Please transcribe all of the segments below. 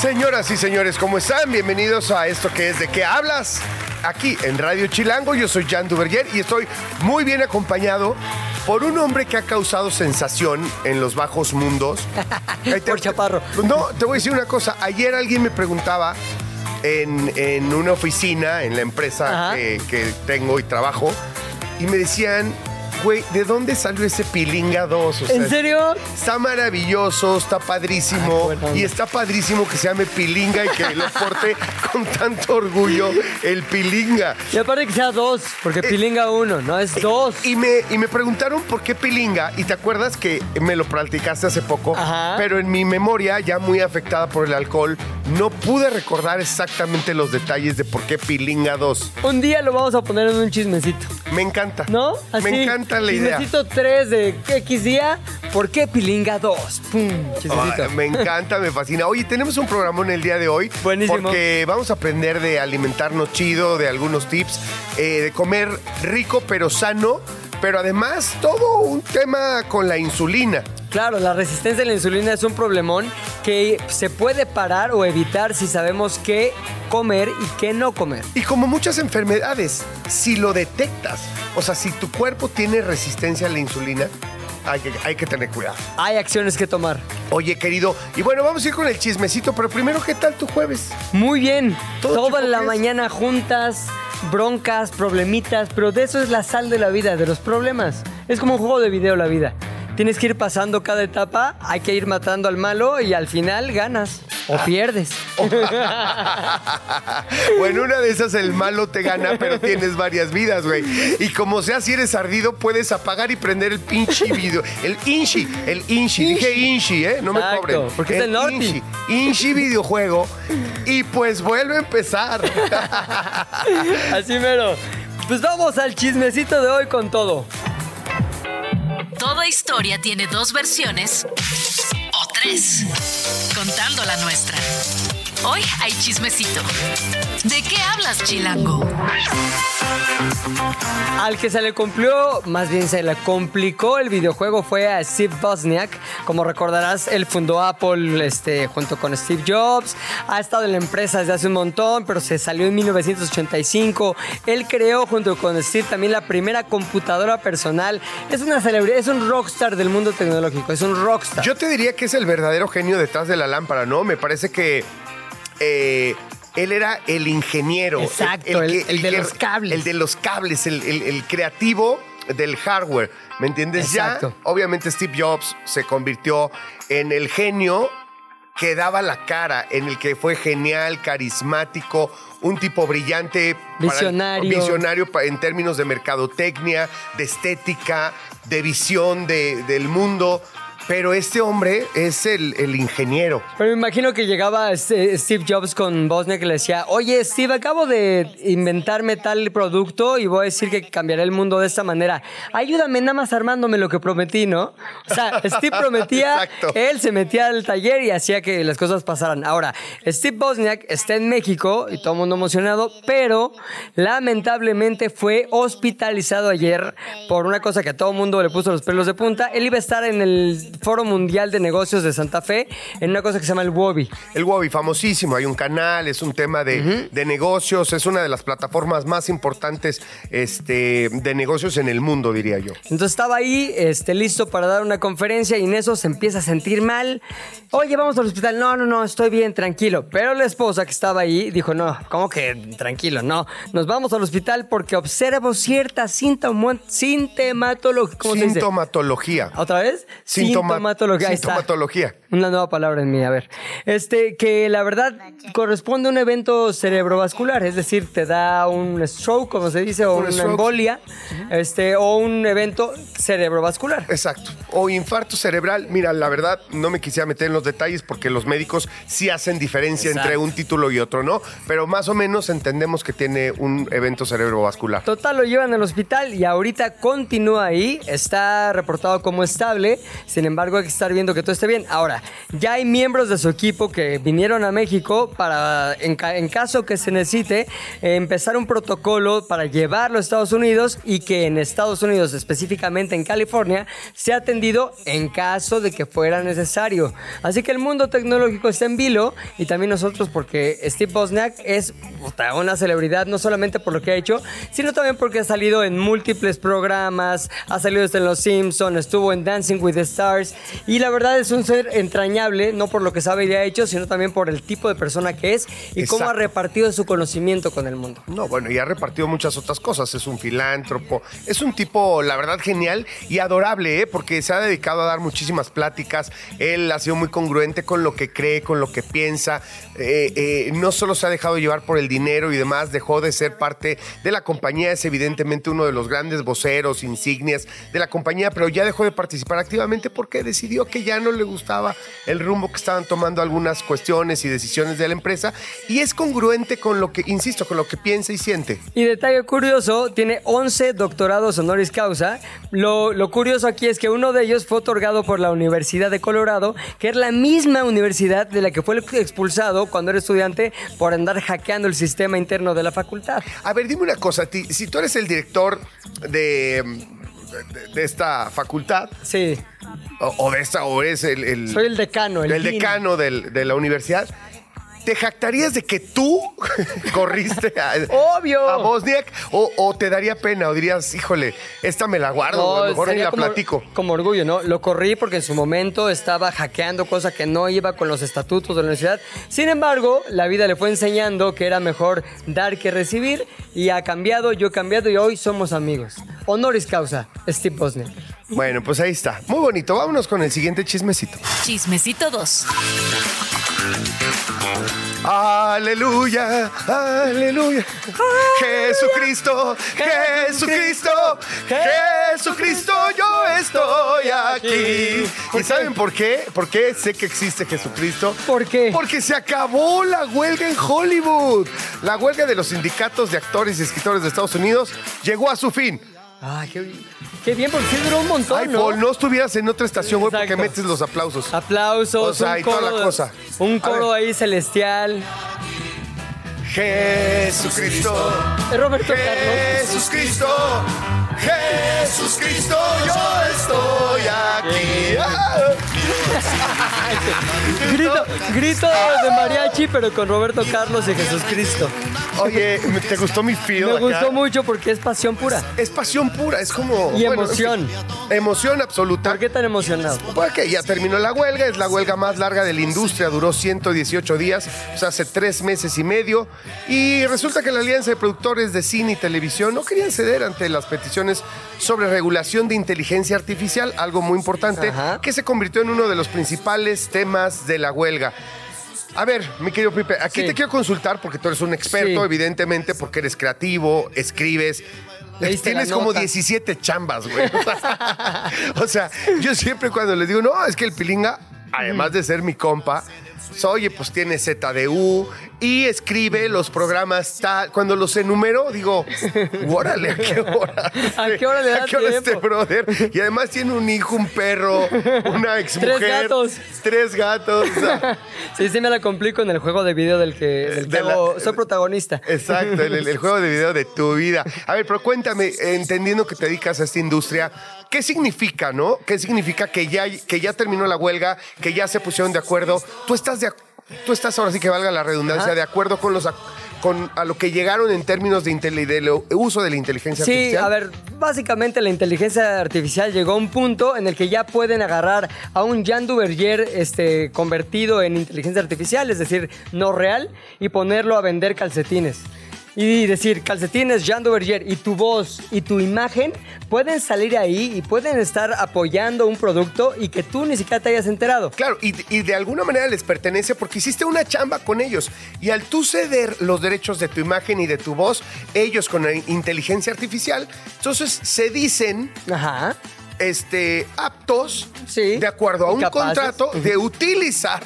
Señoras y señores, ¿cómo están? Bienvenidos a esto que es ¿De qué hablas? Aquí en Radio Chilango, yo soy Jan Duverger y estoy muy bien acompañado por un hombre que ha causado sensación en los bajos mundos. Te- Por chaparro. No, te voy a decir una cosa. Ayer alguien me preguntaba en, en una oficina, en la empresa que tengo y trabajo, y me decían, güey, ¿de dónde salió ese Pilinga 2? O sea, ¿En serio? Está maravilloso, está padrísimo. Ay, y está padrísimo que se llame Pilinga y que lo porte con tanto orgullo el Pilinga. Y aparte que sea dos, porque pilinga uno, no es dos. Y me, y me preguntaron por qué Pilinga, y te acuerdas que me lo platicaste hace poco, Ajá. pero en mi memoria, ya muy afectada por el alcohol, no pude recordar exactamente los detalles de por qué Pilinga 2. Un día lo vamos a poner en un chismecito, Me encanta. ¿no? Me encanta la idea. Chismecito 3 de X día, ¿por qué pilinga 2? Pum. Ay, me encanta, me fascina. Oye, tenemos un programón el día de hoy. Buenísimo. Porque vamos a aprender de alimentarnos chido, de algunos tips, eh, de comer rico pero sano, pero además todo un tema con la insulina. Claro, la resistencia a la insulina es un problemón que se puede parar o evitar si sabemos qué comer y qué no comer. Y como muchas enfermedades, si lo detectas, o sea, si tu cuerpo tiene resistencia a la insulina, hay que, hay que tener cuidado. Hay acciones que tomar. Oye, querido, y bueno, vamos a ir con el chismecito, pero primero, ¿qué tal tu jueves? Muy bien. Todo Toda la mañana juntas, broncas, problemitas, pero de eso es la sal de la vida, de los problemas. Es como un juego de video la vida. Tienes que ir pasando cada etapa, hay que ir matando al malo y al final ganas o pierdes. bueno, una de esas el malo te gana, pero tienes varias vidas, güey. Y como sea, si eres ardido, puedes apagar y prender el pinche video. El Inchi, el Inchi. Dije Inchi, ¿eh? No me Exacto, cobren. porque es el norte. Inchi. Inchi videojuego. Y pues vuelve a empezar. Así mero. Pues vamos al chismecito de hoy con todo. Toda historia tiene dos versiones o tres, contando la nuestra. Hoy hay chismecito. ¿De qué hablas, Chilango? Al que se le cumplió, más bien se le complicó el videojuego fue a Steve Wozniak. Como recordarás, él fundó Apple este, junto con Steve Jobs. Ha estado en la empresa desde hace un montón, pero se salió en 1985. Él creó junto con Steve también la primera computadora personal. Es una celebridad, es un rockstar del mundo tecnológico, es un rockstar. Yo te diría que es el verdadero genio detrás de la lámpara, ¿no? Me parece que eh, él era el ingeniero. Exacto, el- el de los cables. El de los cables, el, creativo del hardware. ¿Me entiendes? Exacto. Ya, obviamente, Steve Jobs se convirtió en el genio que daba la cara, en el que fue genial, carismático, un tipo brillante. para- Visionario. visionario pa- en términos de mercadotecnia, de estética, de visión de- del mundo. Pero este hombre es el, el ingeniero. Pero me imagino que llegaba este, Steve Jobs con Bosnia que le decía, oye Steve, acabo de inventarme tal producto y voy a decir que cambiaré el mundo de esta manera. Ayúdame nada más armándome lo que prometí, ¿no? O sea, Steve prometía, Exacto. él se metía al taller y hacía que las cosas pasaran. Ahora, Steve Bosniak está en México y todo el mundo emocionado, pero lamentablemente fue hospitalizado ayer por una cosa que a todo el mundo le puso los pelos de punta. Él iba a estar en el Foro Mundial de Negocios de Santa Fe en una cosa que se llama el WOBI. El Wobby, famosísimo, hay un canal, es un tema de, de negocios, es una de las plataformas más importantes este, de negocios en el mundo, diría yo. Entonces estaba ahí, este, listo para dar una conferencia y en eso se empieza a sentir mal. Oye, vamos al hospital. No, no, no, estoy bien, tranquilo. Pero la esposa que estaba ahí dijo, no, ¿cómo que tranquilo? No, nos vamos al hospital porque observo cierta sintomo- sintomatología. Sintomatología. ¿Otra vez? Sintomatología. Sintomatología, ahí está. Sintomatología. Una nueva palabra en mí, a ver. Este, que la verdad corresponde a un evento cerebrovascular, es decir, te da un stroke, como se dice, o Un una stroke. embolia, este, o un evento cerebrovascular. Exacto. O infarto cerebral. Mira, la verdad, no me quisiera meter en los detalles porque los médicos sí hacen diferencia Exacto. entre un título y otro, ¿no? Pero más o menos entendemos que tiene un evento cerebrovascular. Total, lo llevan al hospital y ahorita continúa ahí. Está reportado como estable. Sin embargo, hay que estar viendo que todo esté bien. Ahora, ya hay miembros de su equipo que vinieron a México para, en, ca- en caso que se necesite, empezar un protocolo para llevarlo a Estados Unidos y que en Estados Unidos, específicamente en California, sea atendido en caso de que fuera necesario. Así que el mundo tecnológico está en vilo y también nosotros porque Steve Bosniak es una celebridad no solamente por lo que ha hecho, sino también porque ha salido en múltiples programas, ha salido en Los Simpsons, estuvo en Dancing with the Stars y la verdad es un ser entrañable, no por lo que sabe y ha hecho, sino también por el tipo de persona que es y cómo ha Exacto. repartido su conocimiento con el mundo. No, bueno, y ha repartido muchas otras cosas. Es un filántropo, es un tipo, la verdad, genial y adorable, ¿eh? porque se ha dedicado a dar muchísimas pláticas. Él ha sido muy congruente con lo que cree, con lo que piensa. Eh, eh, no solo se ha dejado llevar por el dinero y demás, dejó de ser parte de la compañía. Es evidentemente uno de los grandes voceros, insignias de la compañía, pero ya dejó de participar activamente porque decidió que ya no le gustaba el rumbo que estaban tomando algunas cuestiones y decisiones de la empresa. Y es congruente con lo que, insisto, con lo que piensa y siente. Y detalle curioso, tiene 11 doctorados honoris causa. Lo, lo curioso aquí es que uno de ellos fue otorgado por la Universidad de Colorado, que es la misma universidad de la que fue expulsado cuando era estudiante por andar hackeando el sistema interno de la facultad. A ver, dime una cosa, si tú eres el director de, de, de esta facultad, Sí, o, o de esta, o eres el, el- soy el decano, el, el decano del- de la universidad, ¿te jactarías de que tú corriste a, Obvio. a Bosniak? O, o te daría pena? ¿O dirías, híjole, esta me la guardo, No, a lo mejor ni la como, platico? como orgullo, ¿no? Lo corrí porque en su momento estaba hackeando, cosa que no iba con los estatutos de la universidad. Sin embargo, la vida le fue enseñando que era mejor dar que recibir y ha cambiado, yo he cambiado y hoy somos amigos. Honoris causa, Steve Bosniak. Bueno, pues ahí está. Muy bonito. Vámonos con el siguiente chismecito. Chismecito 2. Aleluya, aleluya. Jesucristo, Jesucristo, Jesucristo, yo estoy aquí. ¿Y saben por qué? ¿Por qué sé que existe Jesucristo? ¿Por qué? Porque se acabó la huelga en Hollywood. La huelga de los sindicatos de actores y escritores de Estados Unidos llegó a su fin. Ay, qué, qué bien, porque sí duró un montón, Ay, ¿no? Paul, no estuvieras en otra estación, güey, porque Exacto. metes los aplausos. Aplausos, O sea, un y toda la coro- cosa. Un A coro ahí celestial. Jesucristo. Es Roberto Carlos. Jesucristo, Jesucristo, yo estoy aquí. Ah. Grito, grito de mariachi, pero con Roberto Carlos y Jesucristo. Oye, ¿me- ¿te gustó mi feel? Me acá? gustó mucho porque es pasión pura. Es pasión pura, es como... Y bueno, emoción. emoción absoluta. ¿Por qué tan emocionado? Porque ya terminó la huelga, es la huelga más larga de la industria, duró 118 días, o sea, hace tres meses y medio. Y resulta que la Alianza de Productores de Cine y Televisión no querían ceder ante las peticiones sobre regulación de inteligencia artificial, algo muy importante, Ajá. que se convirtió en uno de los principales temas de la huelga. A ver, mi querido Pipe, aquí Sí. te quiero consultar porque tú eres un experto, Sí. evidentemente, porque eres creativo, escribes. Tienes como nota. 17 chambas, güey. o sea, yo siempre cuando les digo, no, es que el Pilinga, además de ser mi compa, oye, pues tiene ZDU y escribe los programas tal. Cuando los enumero, digo, órale, ¿a qué hora? ¿A qué hora le da ¿A qué hora este brother? Y además tiene un hijo, un perro, una exmujer. Tres gatos. Tres gatos. o sea, Sí, sí me la complico en el juego de video del que, del que De la- hago- soy protagonista. Exacto, el, el juego de video de tu vida. A ver, pero cuéntame, entendiendo que te dedicas a esta industria, ¿qué significa, no? ¿Qué significa que ya, que ya terminó la huelga, que ya se pusieron de acuerdo? Tú estás de tú estás ahora sí que valga la redundancia, Ajá. de acuerdo con los con a lo que llegaron en términos de, uso de la inteligencia Sí, artificial. a ver, básicamente la inteligencia artificial llegó a un punto en el que ya pueden agarrar a un Jan Duvergier este, convertido en inteligencia artificial, es decir, no real, y ponerlo a vender calcetines. y decir calcetines Jean Duverger y tu voz y tu imagen pueden salir ahí y pueden estar apoyando un producto y que tú ni siquiera te hayas enterado. Claro, y, y de alguna manera les pertenece porque hiciste una chamba con ellos. Y al tú ceder los derechos de tu imagen y de tu voz, ellos con la inteligencia artificial, entonces se dicen Ajá. este, aptos, Sí. de acuerdo a un capaces. contrato, de utilizar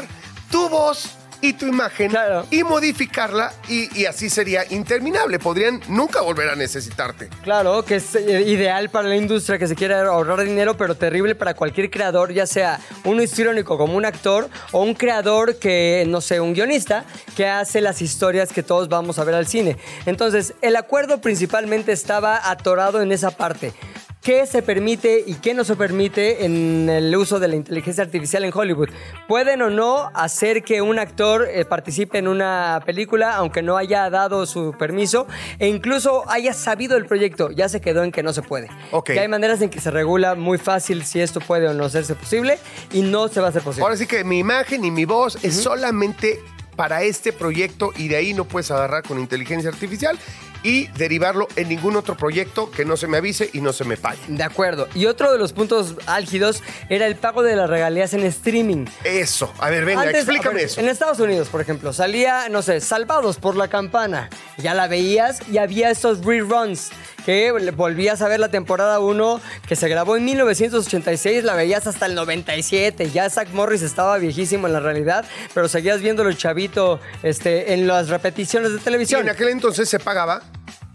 tu voz y tu imagen Claro. y modificarla y, y así sería interminable. Podrían nunca volver a necesitarte. Claro, que es eh, ideal para la industria que se quiere ahorrar dinero, pero terrible para cualquier creador, ya sea un histriónico como un actor o un creador que, no sé, un guionista que hace las historias que todos vamos a ver al cine. Entonces, el acuerdo principalmente estaba atorado en esa parte. ¿Qué se permite y qué no se permite en el uso de la inteligencia artificial en Hollywood? ¿Pueden o no hacer que un actor eh, participe en una película aunque no haya dado su permiso e incluso haya sabido el proyecto? Ya se quedó en que no se puede. Ok. Que hay maneras en que se regula muy fácil si esto puede o no hacerse posible y no se va a hacer posible. Ahora sí que mi imagen y mi voz es solamente para este proyecto y de ahí no puedes agarrar con inteligencia artificial y derivarlo en ningún otro proyecto que no se me avise y no se me pague. De acuerdo. Y otro de los puntos álgidos era el pago de las regalías en streaming. Eso. A ver, venga, Antes, explícame ver, eso. En Estados Unidos, por ejemplo, salía, no sé, Salvados por la Campana. Ya la veías y había estos reruns que volvías a ver la temporada 1 que se grabó en 1986, la veías hasta el 97. Ya Zach Morris estaba viejísimo en la realidad, pero seguías viéndolo chavito este, en las repeticiones de Y televisión. en aquel entonces se pagaba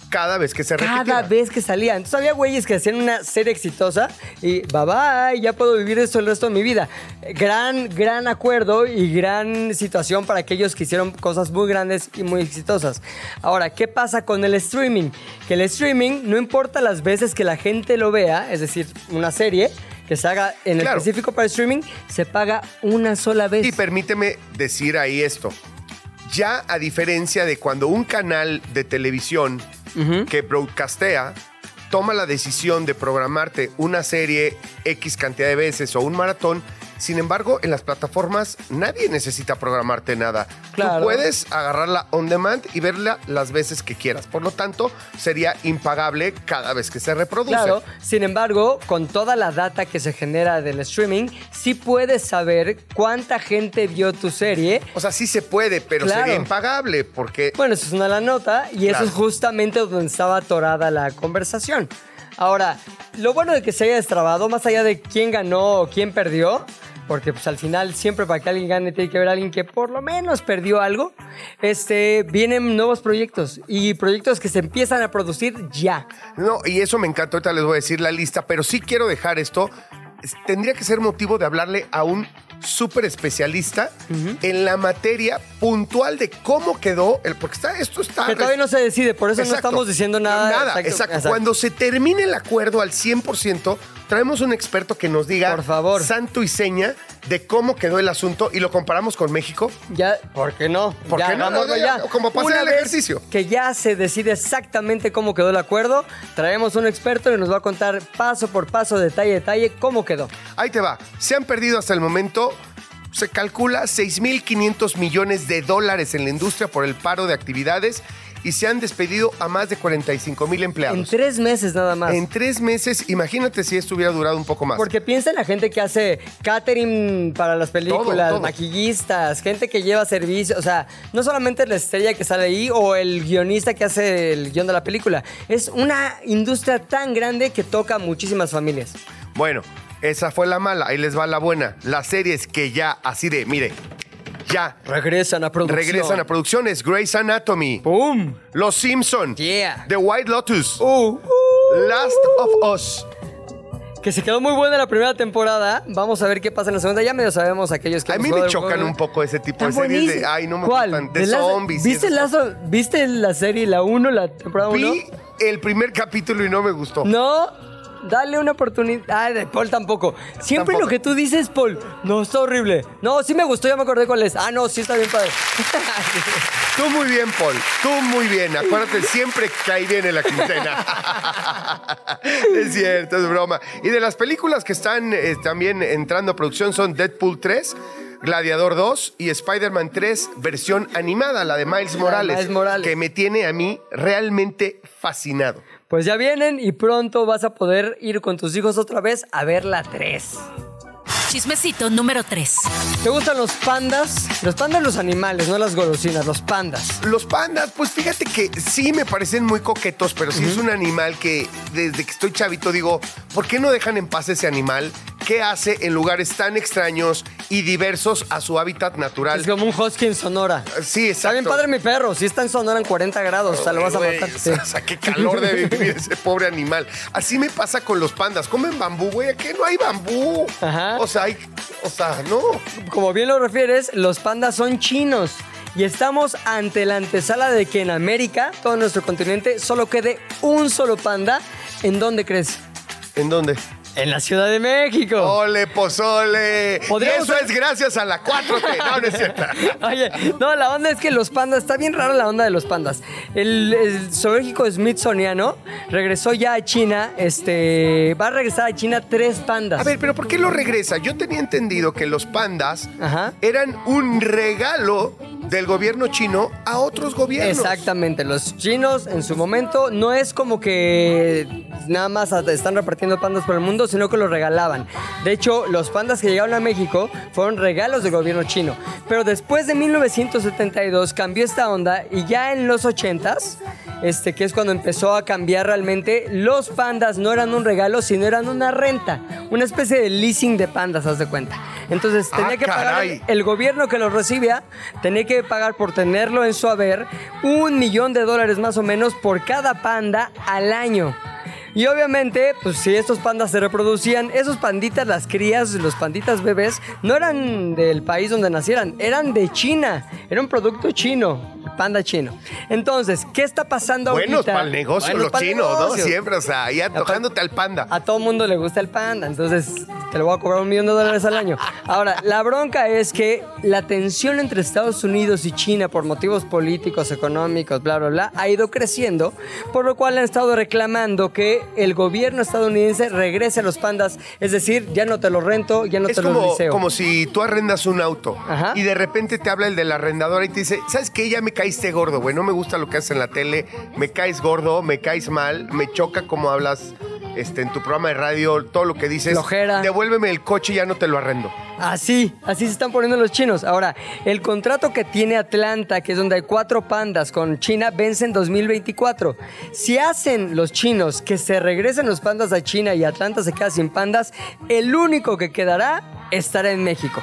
cada vez que se repitiera. Cada vez que salía. Entonces había güeyes que hacían una serie exitosa y bye bye, ya puedo vivir esto el resto de mi vida. Gran, gran acuerdo y gran situación para aquellos que hicieron cosas muy grandes y muy exitosas. Ahora, ¿qué pasa con el streaming? Que el streaming, no importa las veces que la gente lo vea, es decir, una serie que se haga en Claro. específico para streaming, se paga una sola vez. Y permíteme decir ahí esto. Ya a diferencia de cuando un canal de televisión que broadcastea toma la decisión de programarte una serie X cantidad de veces o un maratón, sin embargo, en las plataformas nadie necesita programarte nada. Claro. Tú puedes agarrarla on demand y verla las veces que quieras. Por lo tanto, sería impagable cada vez que se reproduce. Claro, sin embargo, con toda la data que se genera del streaming, sí puedes saber cuánta gente vio tu serie. O sea, sí se puede, pero Claro. sería impagable porque Bueno, eso es una la nota y eso es justamente donde estaba atorada la conversación. Ahora, lo bueno de que se haya destrabado, más allá de quién ganó o quién perdió, porque pues al final siempre para que alguien gane tiene que haber alguien que por lo menos perdió algo, este, vienen nuevos proyectos y proyectos que se empiezan a producir ya. No, y eso me encanta, ahorita les voy a decir la lista, pero sí quiero dejar esto. Tendría que ser motivo de hablarle a un súper especialista en la materia puntual de cómo quedó el. Porque está, esto está. Que todavía no se decide, por eso no estamos diciendo nada. Nada, Exacto, exacto. exacto. Cuando se termine el acuerdo al 100%, traemos un experto que nos diga, Por favor. santo y seña, de cómo quedó el asunto y lo comparamos con México. Ya, ¿por qué no? ¿Por ya, qué no? Ya, ya. como Una el ejercicio. Que ya se decide exactamente cómo quedó el acuerdo, traemos un experto y nos va a contar paso por paso, detalle a detalle, cómo quedó. Ahí te va. Se han perdido hasta el momento, se calcula 6.500 millones de dólares en la industria por el paro de actividades y se han despedido a más de 45 mil En empleados. tres meses nada más. En tres meses, imagínate si esto hubiera durado un poco más. Porque piensa en la gente que hace catering para las películas, todo. maquillistas, gente que lleva servicio, o sea, no solamente la estrella que sale ahí o el guionista que hace el guion de la película, es una industria tan grande que toca a muchísimas familias. Bueno, esa fue la mala, ahí les va la buena. Las series que ya, así de, mire, ya Regresan a producción. regresan a producciones. Grey's Anatomy, ¡Pum! Los Simpson, Yeah. The White Lotus, Uh, uh. Last of Us. Que se quedó muy buena la primera temporada. Vamos a ver qué pasa en la segunda. Ya medio sabemos aquellos que A mí me chocan un poco ese tipo de series de, ay, no me ¿Cuál? gustan, de ¿De zombies. ¿Viste, Lazo- ¿Viste la serie, la 1, la temporada 1? Vi el primer capítulo y no me gustó. No, dale una oportunidad. Ay, de Paul tampoco. Siempre Tampoco. lo que tú dices, Paul, no, está horrible. No, sí me gustó, ya me acordé cuál es. Ah, no, sí está bien padre. Tú muy bien, Paul. Tú muy bien. Acuérdate, siempre cae bien en la quincena. es cierto, es broma. Y de las películas que están eh, también entrando a producción son Deadpool 3, Gladiador 2 y Spider-Man 3, versión animada, la de Miles Morales, Miles Morales. que me tiene a mí realmente fascinado. Pues ya vienen y pronto vas a poder ir con tus hijos otra vez a ver la 3. Chismecito número 3. ¿Te gustan los pandas? Los pandas los animales, no las golosinas, los pandas. Los pandas, pues fíjate que sí me parecen muy coquetos, pero sí es un animal que desde que estoy chavito digo, ¿por qué no dejan en paz ese animal? ¿Qué hace en lugares tan extraños y diversos a su hábitat natural? Es como un husky en Sonora. Sí, exacto. Está bien padre mi perro, si está en Sonora en 40 grados, o sea, lo vas a matar. o sí. sea, qué calor debe vivir ese pobre animal. Así me pasa con los pandas. Comen bambú, güey. Aquí no hay bambú. Ajá. O sea, hay, o sea, no. Como bien lo refieres, los pandas son chinos. Y estamos ante la antesala de que en América, todo nuestro continente, solo quede un solo panda. ¿En dónde crees? ¿En dónde? En la Ciudad de México. Ole, pozole. Eso ser- es gracias a la 4T. No, no es cierto. Oye, no, la onda es que los pandas, está bien rara la onda de los pandas. El, el zoológico Smithsoniano regresó ya a China, este, va a regresar a China tres pandas. A ver, pero ¿por qué lo regresa? Yo tenía entendido que los pandas Ajá. eran un regalo del gobierno chino a otros gobiernos. Exactamente, los chinos en su momento no es como que nada más están repartiendo pandas por el mundo, sino que los regalaban. De hecho, los pandas que llegaron a México fueron regalos del gobierno chino. Pero después de 1972 cambió esta onda y ya en los 80s, este, que es cuando empezó a cambiar realmente, los pandas no eran un regalo, sino eran una renta, una especie de leasing de pandas, haz de cuenta. Entonces tenía Ah, que pagar caray. el gobierno que los recibía tenía que pagar por tenerlo en su haber un millón de dólares más o menos por cada panda al año. Y obviamente, pues si estos pandas se reproducían, esos panditas, las crías, los panditas bebés, no eran del país donde nacieran, eran de China. Era un producto chino, panda chino. Entonces, ¿qué está pasando Buenos ahorita? para el negocio, Buenos los chinos, ¿no? Siempre, o sea, ahí antojándote al panda. A todo mundo le gusta el panda, entonces te lo voy a cobrar un millón de dólares al año. Ahora, la bronca es que la tensión entre Estados Unidos y China por motivos políticos, económicos, bla, bla, bla, ha ido creciendo, por lo cual han estado reclamando que el gobierno estadounidense regrese a los pandas, es decir, ya no te los rento, ya no Es te los como, liceo. como si tú arrendas un auto Ajá. y de repente te habla el de la arrendadora y te dice, ¿sabes qué? Ya me caíste gordo, güey. No me gusta lo que haces en la tele. Me caes gordo, me caes mal, me choca como hablas este, en tu programa de radio, todo lo que dices. Flojera. Devuélveme el coche y ya no te lo arrendo. Así, así se están poniendo los chinos. Ahora, el contrato que tiene Atlanta, que es donde hay cuatro pandas con China, vence en 2024. Si hacen los chinos que se regresen los pandas a China y Atlanta se queda sin pandas, el único que quedará estará en México.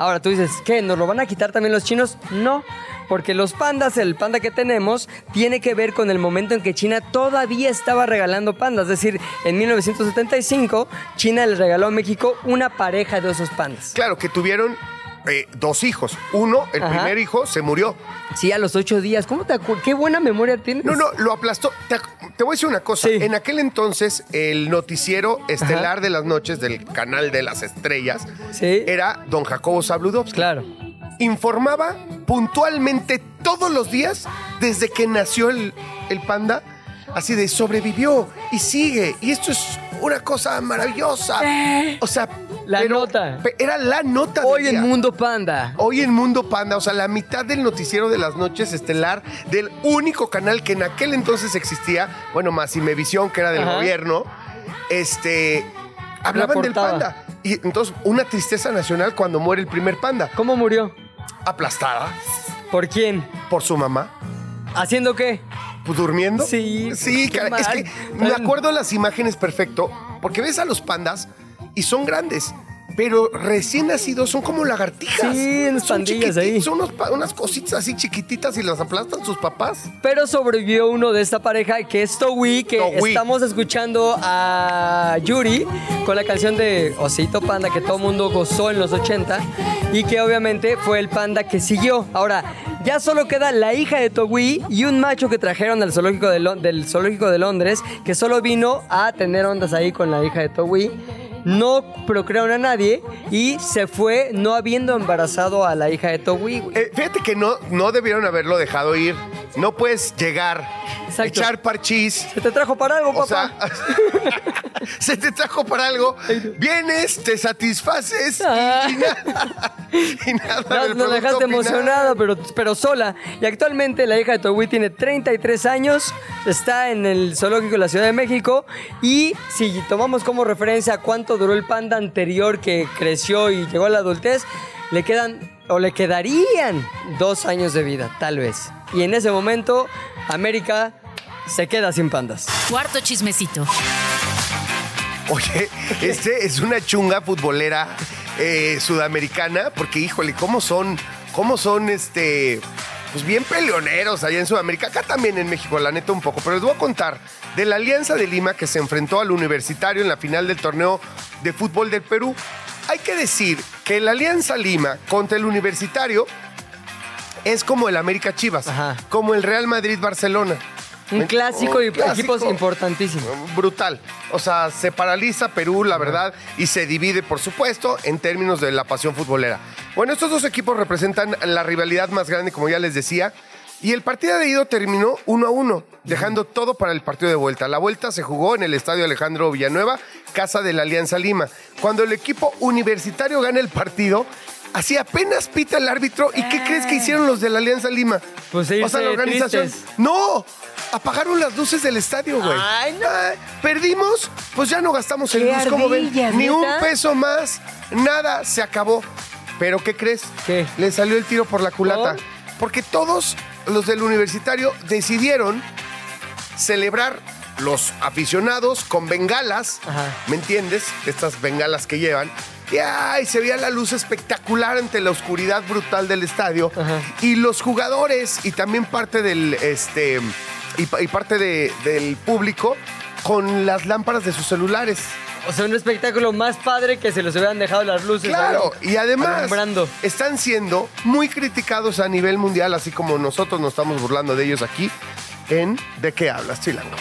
Ahora tú dices, ¿qué? ¿Nos lo van a quitar también los chinos? No, porque los pandas, el panda que tenemos, tiene que ver con el momento en que China todavía estaba regalando pandas. Es decir, en 1975, China le regaló a México una pareja de osos pandas. Claro, que tuvieron eh, dos hijos. Uno, el Ajá. primer hijo, se murió. Sí, a los ocho días. ¿Cómo te acuerdas? Qué buena memoria tienes. No, no, lo aplastó. Te, voy a decir una cosa. Sí. En aquel entonces, el noticiero estelar de las noches del canal de las estrellas Sí. era don Jacobo Zabludovsky. Claro. Informaba puntualmente todos los días desde que nació el, el panda. Así de sobrevivió y sigue. Y esto es una cosa maravillosa. O sea, La nota. Era la nota. del Hoy en día. Mundo Panda. Hoy en Mundo Panda, o sea, la mitad del noticiero de las noches estelar del único canal que en aquel entonces existía, bueno, más Imevisión, que era del Ajá. gobierno, este, hablaban del panda. Y entonces, una tristeza nacional cuando muere el primer panda, ¿Cómo murió? aplastada ¿Por quién? por su mamá. ¿Haciendo qué? Pues, ¿Durmiendo? Sí, Sí, qué cara, es que me acuerdo las imágenes perfecto, porque ves a los pandas y son grandes, pero recién nacidos son como lagartijas. Sí, unas pandillas ahí. Son unos unas cositas así chiquititas y las aplastan sus papás. Pero sobrevivió uno de esta pareja que es Towi, que Towi. estamos escuchando a Yuri con la canción de Osito Panda que todo mundo gozó en los 80 y que obviamente fue el panda que siguió. Ahora, ya solo queda la hija de Towi y un macho que trajeron al zoológico de, del zoológico de Londres que solo vino a tener ondas ahí con la hija de Towi. No procrearon a nadie y se fue no habiendo embarazado a la hija de Towi. Eh, fíjate que no, no debieron haberlo dejado ir. No puedes llegar Exacto. echar parchís. ¿Se te trajo para algo, papá? O sea, se te trajo para algo, vienes, te satisfaces Ah. y, nada. Y nada No, nos dejaste emocionada, pero, pero sola. Y actualmente la hija de Togui tiene 33 años, está en el zoológico de la Ciudad de México. Y si tomamos como referencia cuánto duró el panda anterior que creció y llegó a la adultez, le quedan o le quedarían dos años de vida, tal vez. Y en ese momento, América se queda sin pandas. Cuarto chismecito. Oye, este es una chunga futbolera eh, sudamericana, porque híjole, ¿cómo son? ¿Cómo son este? Pues bien peleoneros allá en Sudamérica, acá también en México, la neta un poco. Pero les voy a contar de la Alianza de Lima que se enfrentó al Universitario en la final del torneo de fútbol del Perú. Hay que decir que la Alianza Lima contra el Universitario es como el América Chivas, Ajá. como el Real Madrid Barcelona. Un clásico y clásico equipos importantísimos. brutal. O sea, se paraliza Perú, la verdad, y se divide, por supuesto, en términos de la pasión futbolera. Bueno, estos dos equipos representan la rivalidad más grande, como ya les decía. Y el partido de ido terminó uno a uno, dejando todo para el partido de vuelta. La vuelta se jugó en el estadio Alejandro Villanueva, casa de la Alianza Lima. Cuando el equipo universitario gana el partido, así apenas pita el árbitro. ¿Y qué crees que hicieron los de la Alianza Lima? Pues o sea, la organización. tristes. ¡No! Apagaron las luces del estadio, güey. Ay, no. Ay, perdimos, pues ya no gastamos el Qué luz, como ven. Ni un peso más, nada, se acabó. Pero ¿qué crees? ¿Qué? Le salió el tiro por la culata. ¿Por? Porque todos los del universitario decidieron celebrar los aficionados con bengalas, Ajá. ¿me entiendes? Estas bengalas que llevan. Y ay, se veía la luz espectacular ante la oscuridad brutal del estadio. Ajá. Y los jugadores y también parte del este y, pa- y parte de- del público con las lámparas de sus celulares. O sea, un espectáculo más padre que se les hubieran dejado las luces. Claro, ahí, y además alumbrando. están siendo muy criticados a nivel mundial, así como nosotros nos estamos burlando de ellos aquí en ¿De qué hablas, Chilango?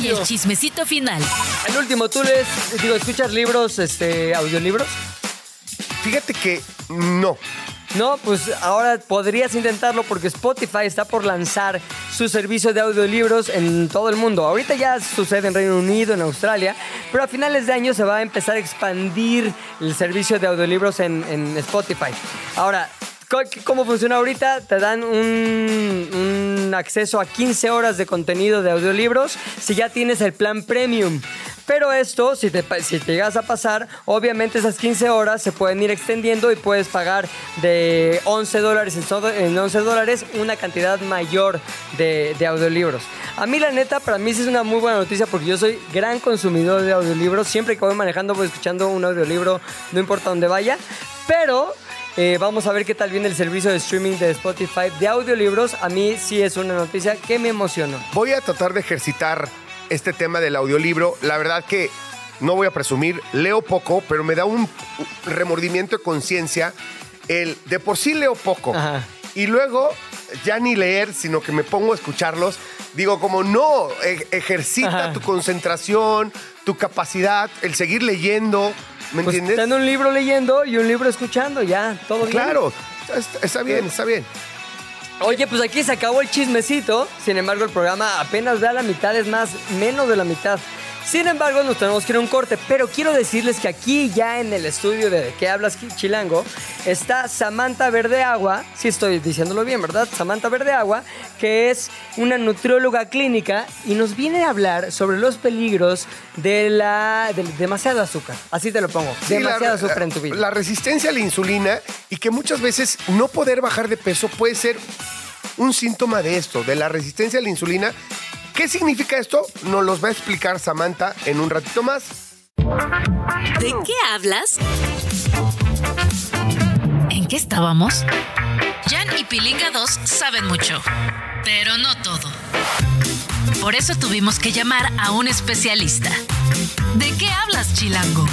Y el chismecito final. el último, ¿tú lees, digo, escuchas libros, este, audiolibros? Fíjate que no. No, pues ahora podrías intentarlo porque Spotify está por lanzar su servicio de audiolibros en todo el mundo. Ahorita ya sucede en Reino Unido, en Australia, pero a finales de año se va a empezar a expandir el servicio de audiolibros en, en Spotify. Ahora, ¿cómo funciona ahorita? Te dan un, acceso a 15 horas de contenido de audiolibros si ya tienes el plan premium. Pero esto, si te, si te llegas a pasar, obviamente esas 15 horas se pueden ir extendiendo y puedes pagar de 11 dólares en 11 dólares una cantidad mayor de, de audiolibros. A mí la neta, para mí sí es una muy buena noticia porque yo soy gran consumidor de audiolibros. Siempre que voy manejando voy escuchando un audiolibro, no importa dónde vaya. Pero eh, vamos a ver qué tal viene el servicio de streaming de Spotify de audiolibros. A mí sí es una noticia que me emocionó. Voy a tratar de ejercitar este tema del audiolibro. La verdad que no voy a presumir, leo poco, pero me da un remordimiento de conciencia. El de por sí leo poco. Ajá. Y luego ya ni leer, sino que me pongo a escucharlos. Digo, como no, e- ejercita Ajá. tu concentración, tu capacidad, el seguir leyendo. ¿Me Pues entiendes? ten un libro leyendo y un libro escuchando, ya, todo bien. Claro, está, está bien, está bien. Oye, pues aquí se acabó el chismecito. Sin embargo, el programa apenas da la mitad, es más, menos de la mitad. Sin embargo, nos tenemos que ir a un corte, pero quiero decirles que aquí ya en el estudio de ¿De qué hablas Chilango? está Samantha Verdeagua, si estoy diciéndolo bien, ¿verdad? Samantha Verdeagua, que es una nutrióloga clínica y nos viene a hablar sobre los peligros de la del demasiado azúcar. Así te lo pongo, Sí, demasiado la- azúcar en tu vida. La resistencia a la insulina y que muchas veces no poder bajar de peso puede ser un síntoma de esto, de la resistencia a la insulina. ¿Qué significa esto? Nos los va a explicar Samantha en un ratito más. ¿De qué hablas? ¿En qué estábamos? Jan y Pilinga 2 saben mucho, pero no todo. Por eso tuvimos que llamar a un especialista. ¿De qué hablas, Chilango?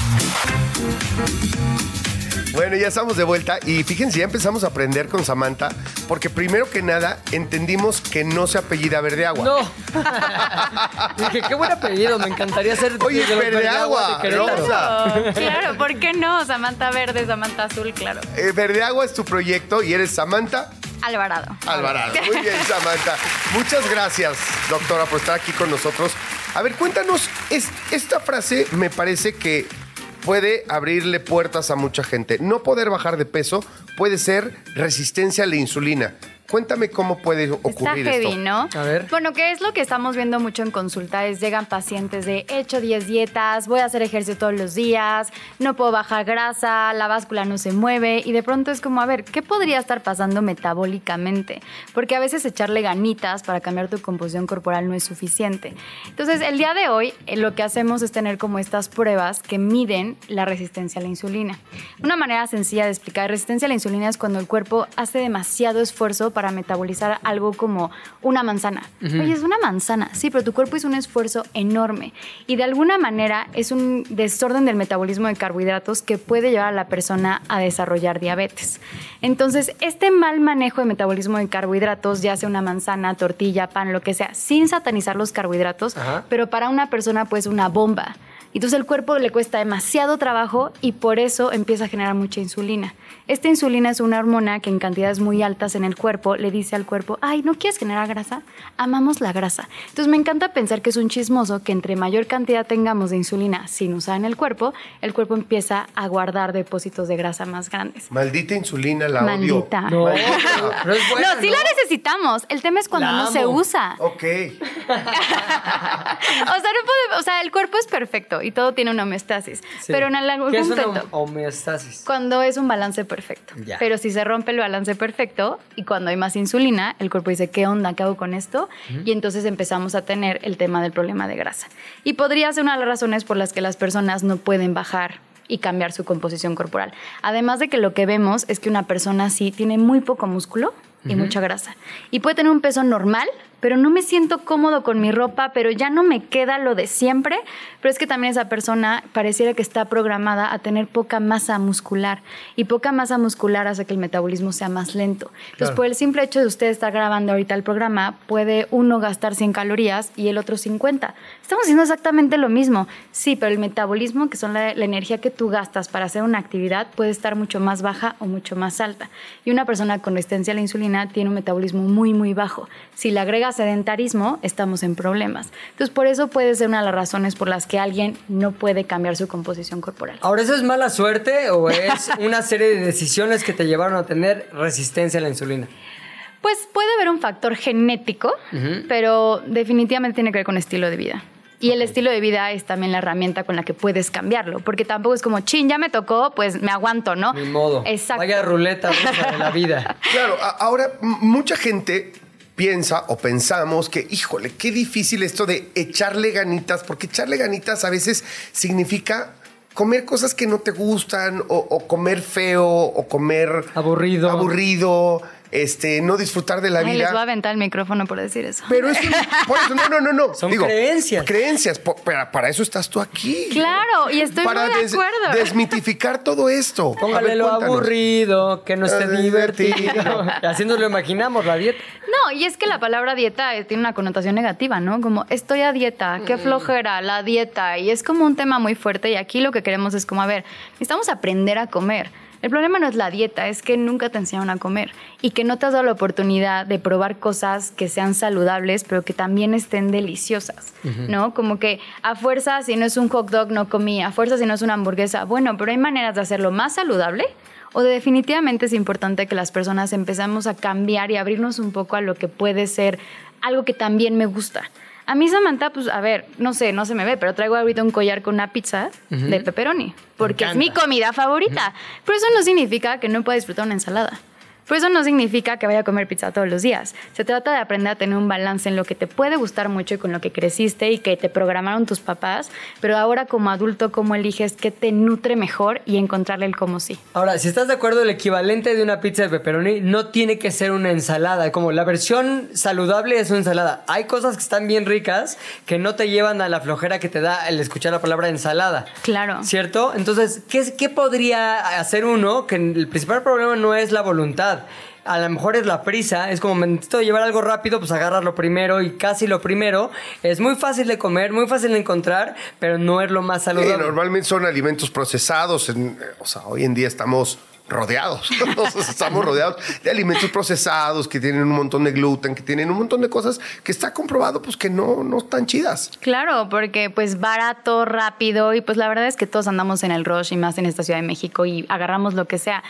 Bueno, ya estamos de vuelta y fíjense, ya empezamos a aprender con Samantha porque primero que nada entendimos que no se apellida Verdeagua. No. Dije, qué buen apellido, me encantaría ser Oye, de los Verdeagua, de Querétaro. Rosa. Claro, ¿por qué no? Samantha verde, Samantha azul, claro. Eh, Verdeagua es tu proyecto y eres Samantha Alvarado. Alvarado. Muy bien, Samantha. Muchas gracias, doctora, por estar aquí con nosotros. A ver, cuéntanos, es, esta frase me parece que puede abrirle puertas a mucha gente. No poder bajar de peso puede ser resistencia a la insulina. Cuéntame cómo puede Está ocurrir heavy, esto. ¿no? A ver. Bueno, que es lo que estamos viendo mucho en consulta, es llegan pacientes de he hecho 10 dietas, voy a hacer ejercicio todos los días, no puedo bajar grasa, la báscula no se mueve y de pronto es como, a ver, ¿qué podría estar pasando metabólicamente? Porque a veces echarle ganitas para cambiar tu composición corporal no es suficiente. Entonces, el día de hoy eh, lo que hacemos es tener como estas pruebas que miden la resistencia a la insulina. Una manera sencilla de explicar resistencia a la insulina es cuando el cuerpo hace demasiado esfuerzo para metabolizar algo como una manzana. Oye, es una manzana, sí, pero tu cuerpo hizo un esfuerzo enorme y de alguna manera es un desorden del metabolismo de carbohidratos que puede llevar a la persona a desarrollar diabetes. Entonces, este mal manejo de metabolismo de carbohidratos, ya sea una manzana, tortilla, pan, lo que sea, sin satanizar los carbohidratos, Ajá. pero para una persona pues una bomba. Entonces el cuerpo le cuesta demasiado trabajo y por eso empieza a generar mucha insulina. Esta insulina es una hormona que en cantidades muy altas en el cuerpo le dice al cuerpo, ay, ¿no quieres generar grasa? Amamos la grasa. Entonces me encanta pensar que es un chismoso que entre mayor cantidad tengamos de insulina sin usar en el cuerpo, el cuerpo empieza a guardar depósitos de grasa más grandes. Maldita insulina, la odio. Maldita. No, pero es buena, no, sí la necesitamos. El tema es cuando La no se usa. Ok. o sea, no puede- o sea, el cuerpo es perfecto y todo tiene una homeostasis. Sí. Pero en algún ¿Qué es una homeostasis? cuando es un balance perfecto. Ya. Pero si se rompe el balance perfecto y cuando hay más insulina, el cuerpo dice, ¿qué onda? ¿Qué hago con esto? Y entonces empezamos a tener el tema del problema de grasa. Y podría ser una de las razones por las que las personas no pueden bajar y cambiar su composición corporal. Además de que lo que vemos es que una persona así tiene muy poco músculo y mucha grasa. Y puede tener un peso normal, pero no me siento cómodo con mi ropa, pero ya no me queda lo de siempre. Pero es que también esa persona pareciera que está programada a tener poca masa muscular. Y poca masa muscular hace que el metabolismo sea más lento. Entonces, Claro. por el simple hecho de usted estar grabando ahorita el programa, puede uno gastar 100 calorías y el otro 50. Estamos haciendo exactamente lo mismo. Sí, pero el metabolismo, que son la, la energía que tú gastas para hacer una actividad, puede estar mucho más baja o mucho más alta. Y una persona con resistencia a la insulina tiene un metabolismo muy, muy bajo. Si le agrega sedentarismo, estamos en problemas. Entonces, por eso puede ser una de las razones por las que alguien no puede cambiar su composición corporal. Ahora, ¿eso es mala suerte o es una serie de decisiones que te llevaron a tener resistencia a la insulina? Pues puede haber un factor genético, pero definitivamente tiene que ver con estilo de vida. Y el estilo de vida es también la herramienta con la que puedes cambiarlo, porque tampoco es como, chin, ya me tocó, pues me aguanto, ¿no? Ni modo. Exacto. Vaya ruleta rusa de la vida. Claro, ahora mucha gente piensa o pensamos que, híjole, qué difícil esto de echarle ganitas, porque echarle ganitas a veces significa comer cosas que no te gustan o, o comer feo o comer Aburrido. aburrido, este, no disfrutar de la Ay, les voy a vida. aventar el micrófono por decir eso. Pero es que, por eso, no, no, no, no. Son creencias. Creencias, po- para, para eso estás tú aquí. Claro, y estoy para muy de des- acuerdo. desmitificar todo esto. Póngale ver, lo cuéntanos. aburrido, que no esté Ah, divertido. divertido. Así nos lo imaginamos, la dieta. No, y es que la palabra dieta eh, tiene una connotación negativa, ¿no? Como estoy a dieta, qué flojera, la dieta. Y es como un tema muy fuerte y aquí lo que queremos es como, a ver, necesitamos aprender a comer. El problema no es la dieta, es que nunca te enseñaron a comer y que no te has dado la oportunidad de probar cosas que sean saludables, pero que también estén deliciosas, ¿no? Como que a fuerza, si no es un hot dog, no comí, a fuerza, si no es una hamburguesa, bueno, pero hay maneras de hacerlo más saludable o de definitivamente es importante que las personas empezamos a cambiar y abrirnos un poco a lo que puede ser algo que también me gusta. A mí Samantha, pues a ver, no sé, no se me ve, pero traigo ahorita un collar con una pizza de pepperoni, porque es mi comida favorita. Pero eso no significa que no pueda disfrutar una ensalada. Pero eso no significa que vaya a comer pizza todos los días. Se trata de aprender a tener un balance en lo que te puede gustar mucho y con lo que creciste y que te programaron tus papás, pero ahora como adulto, cómo eliges qué te nutre mejor y encontrarle el cómo sí. Ahora, si estás de acuerdo, el equivalente de una pizza de pepperoni no tiene que ser una ensalada. Como la versión saludable es una ensalada. Hay cosas que están bien ricas que no te llevan a la flojera que te da el escuchar la palabra ensalada. Claro. ¿Cierto? Entonces, ¿qué, ¿qué podría hacer uno? Que el principal problema no es la voluntad. A lo mejor es la prisa, es como me necesito llevar algo rápido, pues agarrarlo primero y casi lo primero. Es muy fácil de comer, muy fácil de encontrar, pero no es lo más Sí, saludable. normalmente son alimentos procesados. en- o sea, hoy en día estamos rodeados. Estamos rodeados de alimentos procesados que tienen un montón de gluten, que tienen un montón de cosas que está comprobado pues que no, no están chidas. Claro, porque pues barato, rápido y pues la verdad es que todos andamos en el rush y más en esta Ciudad de México y agarramos lo que sea.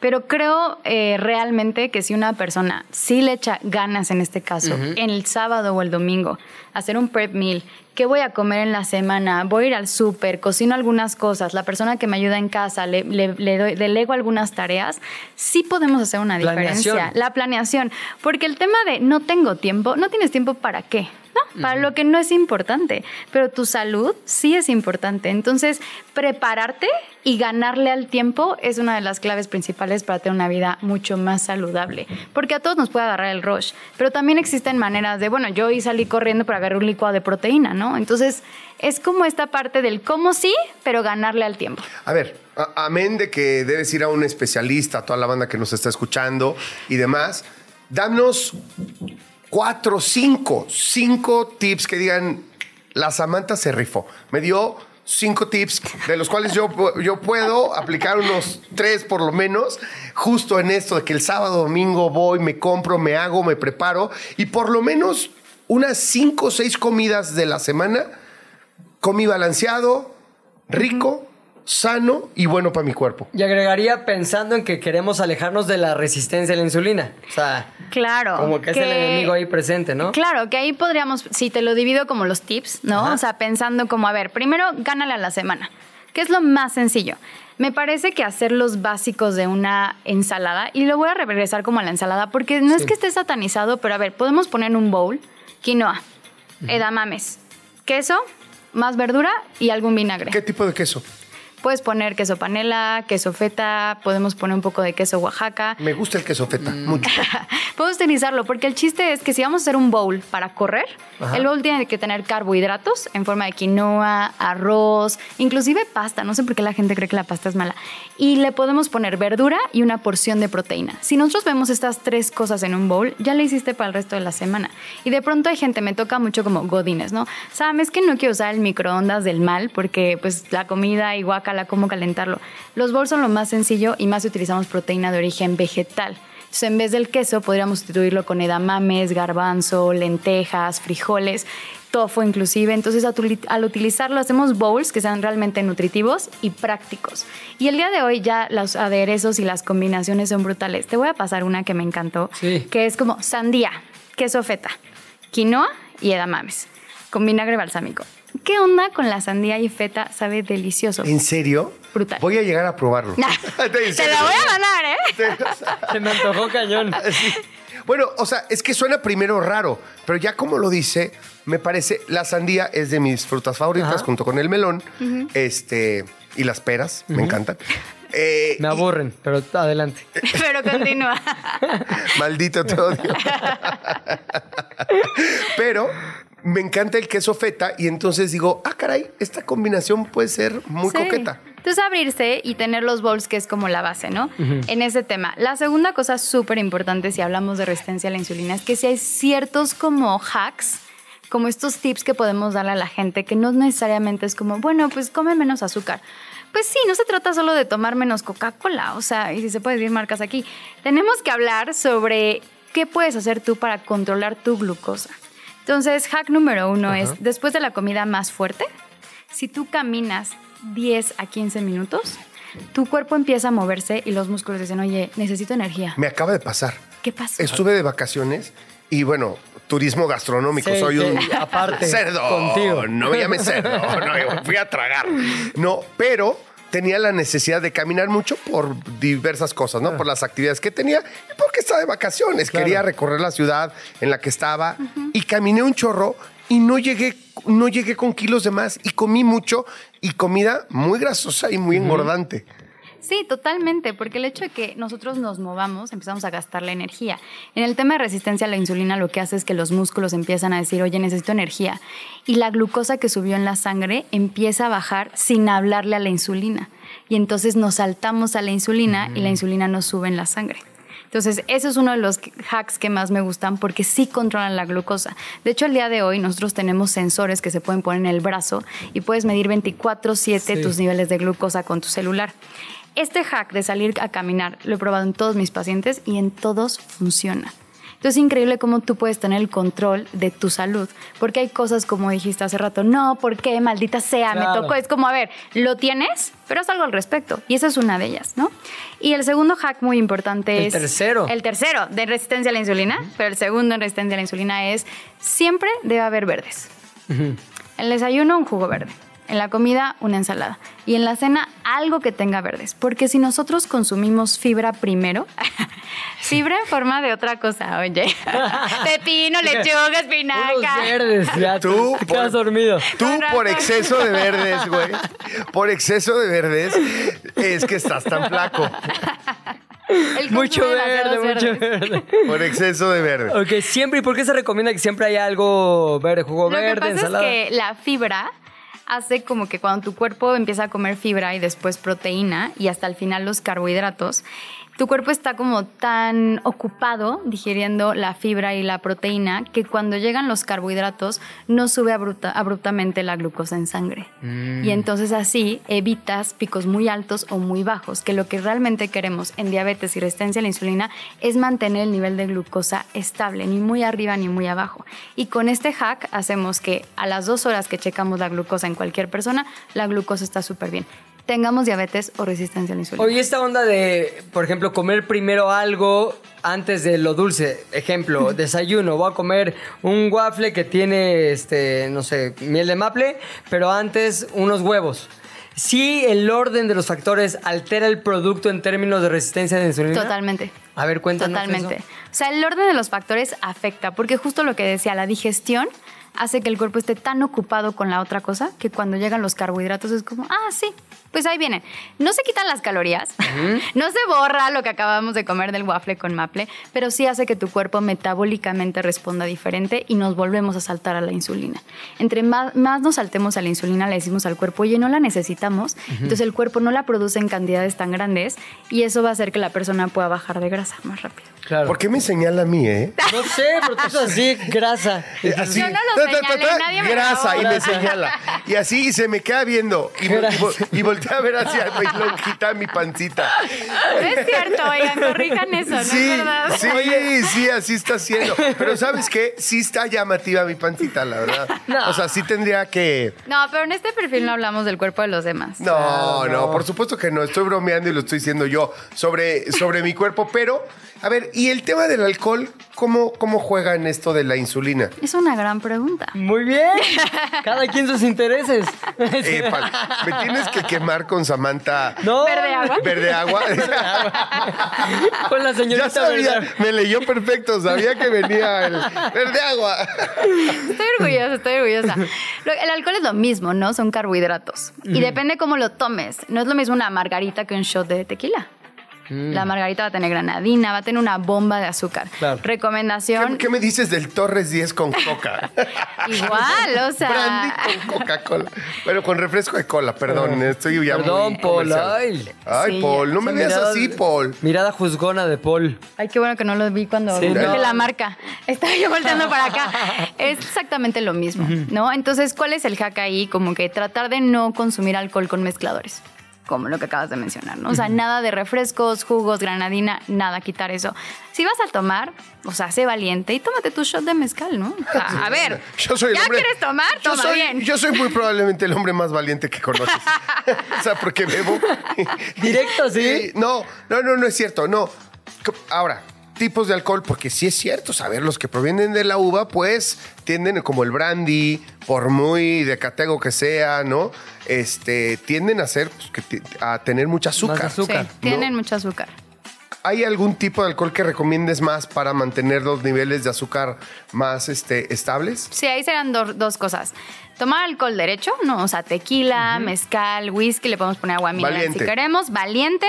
Pero creo eh, realmente que si una persona sí le echa ganas en este caso, en el sábado o el domingo, hacer un prep meal, ¿qué voy a comer en la semana? Voy a ir al súper, cocino algunas cosas, la persona que me ayuda en casa, le, le- le doy- delego algunas tareas, sí podemos hacer una Planeación. diferencia. La planeación. Porque el tema de no tengo tiempo, no tienes tiempo para qué. No, para lo que no es importante, pero tu salud sí es importante. Entonces, prepararte y ganarle al tiempo es una de las claves principales para tener una vida mucho más saludable. Porque a todos nos puede agarrar el rush, pero también existen maneras de, bueno, yo hoy salí corriendo para agarrar un licuado de proteína, ¿no? Entonces, es como esta parte del cómo sí, pero ganarle al tiempo. A ver, amén de que debes ir a un especialista, a toda la banda que nos está escuchando y demás, danos cuatro, cinco, cinco tips que digan, la Samantha se rifó. Me dio cinco tips de los cuales yo, yo puedo aplicar unos tres por lo menos, justo en esto de que el sábado, domingo voy, me compro, me hago, me preparo y por lo menos unas cinco o seis comidas de la semana comí balanceado, rico, sano y bueno para mi cuerpo. Y agregaría pensando en que queremos alejarnos de la resistencia a la insulina. O sea, Claro. como que es el enemigo ahí presente, ¿no? Claro, que ahí podríamos, si te lo divido como los tips, ¿no? Ajá. O sea, pensando como, a ver, primero gánale a la semana, que es lo más sencillo. Me parece que hacer los básicos de una ensalada, y lo voy a regresar como a la ensalada, porque no es que esté satanizado, pero a ver, podemos poner en un bowl quinoa, edamames, queso, más verdura y algún vinagre. ¿Qué tipo de queso? Puedes poner queso panela, queso feta, podemos poner un poco de queso Oaxaca. Me gusta el queso feta, Mm. mucho. Puedes utilizarlo porque el chiste es que si vamos a hacer un bowl para correr, Ajá. el bowl tiene que tener carbohidratos en forma de quinoa, arroz, inclusive pasta. No sé por qué la gente cree que la pasta es mala. Y le podemos poner verdura y una porción de proteína. Si nosotros vemos estas tres cosas en un bowl, ya le hiciste para el resto de la semana. Y de pronto hay gente, me toca mucho como godines, ¿no? Sabes que no quiero usar el microondas del mal porque pues la comida y guacala, cómo calentarlo. Los bowls son lo más sencillo y más utilizamos proteína de origen vegetal. Entonces, en vez del queso, podríamos sustituirlo con edamames, garbanzo, lentejas, frijoles, tofu inclusive. Entonces, al utili- al utilizarlo, hacemos bowls que sean realmente nutritivos y prácticos. Y el día de hoy ya los aderezos y las combinaciones son brutales. Te voy a pasar una que me encantó, Sí. que es como sandía, queso feta, quinoa y edamames, con vinagre balsámico. ¿Qué onda con la sandía y feta? Sabe delicioso. ¿En serio? Brutal. Voy a llegar a probarlo. Nah, ¿En te la voy a mandar, ¿eh? Se me antojó cañón. Sí. Bueno, o sea, es que suena primero raro, pero ya como lo dice, me parece, la sandía es de mis frutas favoritas Ajá. junto con el melón, este, y las peras, me encantan. Eh, Me aburren, pero adelante. Pero continúa. Maldito te odio. Pero me encanta el queso feta y entonces digo, ah, caray, esta combinación puede ser muy Sí. coqueta. Entonces abrirse y tener los bowls, que es como la base, ¿no? En ese tema. La segunda cosa súper importante si hablamos de resistencia a la insulina es que si hay ciertos como hacks, como estos tips que podemos darle a la gente, que no necesariamente es como, bueno, pues come menos azúcar. Pues sí, no se trata solo de tomar menos Coca-Cola, o sea, y si se puede decir marcas aquí. Tenemos que hablar sobre qué puedes hacer tú para controlar tu glucosa. Entonces, hack número uno es, después de la comida más fuerte, si tú caminas 10 a 15 minutos, tu cuerpo empieza a moverse y los músculos dicen, oye, necesito energía. Me acaba de pasar. ¿Qué pasa? Estuve de vacaciones y bueno, turismo gastronómico, Sí, soy un aparte, cerdo. contigo. No me llames cerdo, no, fui a tragar. No, pero tenía la necesidad de caminar mucho por diversas cosas, ¿no? Por las actividades que tenía y porque estaba de vacaciones. Claro. Quería recorrer la ciudad en la que estaba y caminé un chorro y no llegué, no llegué con kilos de más y comí mucho y comida muy grasosa y muy engordante. Sí, totalmente, porque el hecho de que nosotros nos movamos, empezamos a gastar la energía. En el tema de resistencia a la insulina, lo que hace es que los músculos empiezan a decir, oye, necesito energía. Y la glucosa que subió en la sangre empieza a bajar sin hablarle a la insulina. Y entonces nos saltamos a la insulina y la insulina no sube en la sangre. Entonces, eso es uno de los hacks que más me gustan porque sí controlan la glucosa. De hecho, el día de hoy nosotros tenemos sensores que se pueden poner en el brazo y puedes medir 24/7 Sí. tus niveles de glucosa con tu celular. Este hack de salir a caminar lo he probado en todos mis pacientes y en todos funciona. Entonces es increíble cómo tú puedes tener el control de tu salud, porque hay cosas como dijiste hace rato, no, ¿por qué? Maldita sea, me tocó. Es como, a ver, lo tienes, pero haz algo al respecto. Y esa es una de ellas, ¿no? Y el segundo hack muy importante El es... tercero. El tercero, de resistencia a la insulina, pero el segundo en resistencia a la insulina es, siempre debe haber verdes. En el desayuno, un jugo verde. En la comida, una ensalada. Y en la cena, algo que tenga verdes. Porque si nosotros consumimos fibra primero, fibra en forma de otra cosa, oye. Pepino, lechuga, Unos espinaca. verdes, ya Tú, por- dormido. Tú por exceso de verdes, güey. Por exceso de verdes es que estás tan flaco. Mucho verde, mucho verde. Por exceso de verde. Ok, siempre. ¿Y por qué se recomienda que siempre haya algo verde? Jugo Lo verde, que pasa ensalada. es que la fibra hace como que cuando tu cuerpo empieza a comer fibra y después proteína y hasta el final los carbohidratos, tu cuerpo está como tan ocupado digiriendo la fibra y la proteína que cuando llegan los carbohidratos no sube abrupta- abruptamente la glucosa en sangre. Y entonces así evitas picos muy altos o muy bajos, que lo que realmente queremos en diabetes y resistencia a la insulina es mantener el nivel de glucosa estable, ni muy arriba ni muy abajo. Y con este hack hacemos que a las dos horas que checamos la glucosa en cualquier persona, la glucosa está súper bien. Tengamos diabetes o resistencia a la insulina. Oye, esta onda de, por ejemplo, comer primero algo antes de lo dulce. Ejemplo, desayuno. Voy a comer un waffle que tiene, este, no sé, miel de maple, pero antes unos huevos. ¿Sí el orden de los factores altera el producto en términos de resistencia de insulina? Totalmente. A ver, cuéntanos Totalmente. eso. O sea, el orden de los factores afecta, porque justo lo que decía, la digestión hace que el cuerpo esté tan ocupado con la otra cosa que cuando llegan los carbohidratos es como, ah, sí, pues ahí vienen. No se quitan las calorías, no se borra lo que acabamos de comer del waffle con maple, pero sí hace que tu cuerpo metabólicamente responda diferente y nos volvemos a saltar a la insulina. Entre más, más nos saltemos a la insulina, le decimos al cuerpo, oye, no la necesitamos, entonces el cuerpo no la produce en cantidades tan grandes y eso va a hacer que la persona pueda bajar de grasa más rápido. Claro. ¿Por qué me señala a mí, eh? No sé, pero tú estás así, grasa. Eh, Así, Yo no lo señalé, nadie me grasa y me señala. Y así y se me queda viendo. Y, y, vo- y voltea a ver hacia mi lonjita, mi pancita. No es cierto, oigan, corrijan eso, no sí, es verdad. sí, sí, así está haciendo. Pero ¿sabes qué? Sí está llamativa mi pancita, la verdad. O sea, sí tendría que... No, pero en este perfil no hablamos del cuerpo de los demás. No, Claro, no, no. por supuesto que no. Estoy bromeando y lo estoy diciendo yo sobre, sobre mi cuerpo. Pero, a ver, ¿y el tema del alcohol? ¿Cómo, cómo juega en esto de la insulina? Es una gran pregunta. Muy bien. Cada quien sus intereses. Eh, me tienes que quemar con Samantha No. ¿Verde agua? Verde Agua. Con la señorita ya sabía, Verde. me leyó perfecto, sabía que venía el Verde Agua. Estoy orgullosa, estoy orgullosa. Lo- El alcohol es lo mismo, ¿no? Son carbohidratos. Y depende cómo lo tomes. No es lo mismo una margarita que un shot de tequila. La margarita va a tener granadina, va a tener una bomba de azúcar. Claro. Recomendación. ¿Qué, qué me dices del Torres 10 con coca? Igual, o sea. Brandy con Coca-Cola. Bueno, con refresco de cola, perdón. Estoy ya Perdón, muy Paul. Ay. Ay, Sí, Paul, no me veas mirada- así, Paul. Mirada juzgona de Paul. Ay, qué bueno que no lo vi cuando Sí, dije no. la marca. Estaba yo volteando para acá. Es exactamente lo mismo, ¿no? Entonces, ¿cuál es el hack ahí? Como que tratar de no consumir alcohol con mezcladores. Como lo que acabas de mencionar, ¿no? O sea, nada de refrescos, jugos, granadina, nada, quitar eso. Si vas a tomar, o sea, sé valiente y tómate tu shot de mezcal, ¿no? O sea, a ver, Yo soy el ¿ya hombre- quieres tomar? Yo Toma soy, bien. yo soy muy probablemente el hombre más valiente que conoces. o sea, porque bebo. Directo, ¿sí? No, no, no, no es cierto, no. Ahora, tipos de alcohol, porque sí es cierto, saber, los que provienen de la uva, pues tienden como el brandy, por muy de catego que sea, ¿no? Este, tienden a ser, pues, que ti- a tener mucha azúcar. Más azúcar. Sí, tienen mucho azúcar. ¿Hay algún tipo de alcohol que recomiendes más para mantener los niveles de azúcar más este, estables? Sí, ahí serán do- dos cosas. Tomar alcohol derecho, no, o sea, tequila, mezcal, whisky, le podemos poner agua mineral Valiente. si queremos, valiente,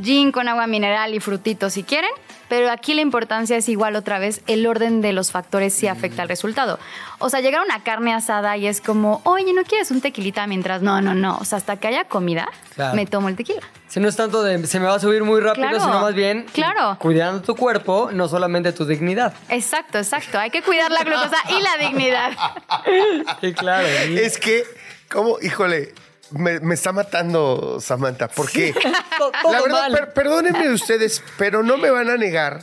gin con agua mineral y frutitos si quieren, pero aquí la importancia es igual otra vez, el orden de los factores sí afecta al resultado. O sea, llegar a una carne asada y es como, oye, ¿no quieres un tequilita mientras? No, no, no, o sea, hasta que haya comida, Claro. me tomo el tequila. Si no es tanto de se me va a subir muy rápido, Claro, sino más bien claro. cuidando tu cuerpo, no solamente tu dignidad. Exacto, exacto, hay que cuidar la glucosa y la dignidad. Sí, claro. Es que, ¿cómo? Híjole, me, me está matando Samantha, porque todo la verdad, per- perdónenme ustedes, pero no me van a negar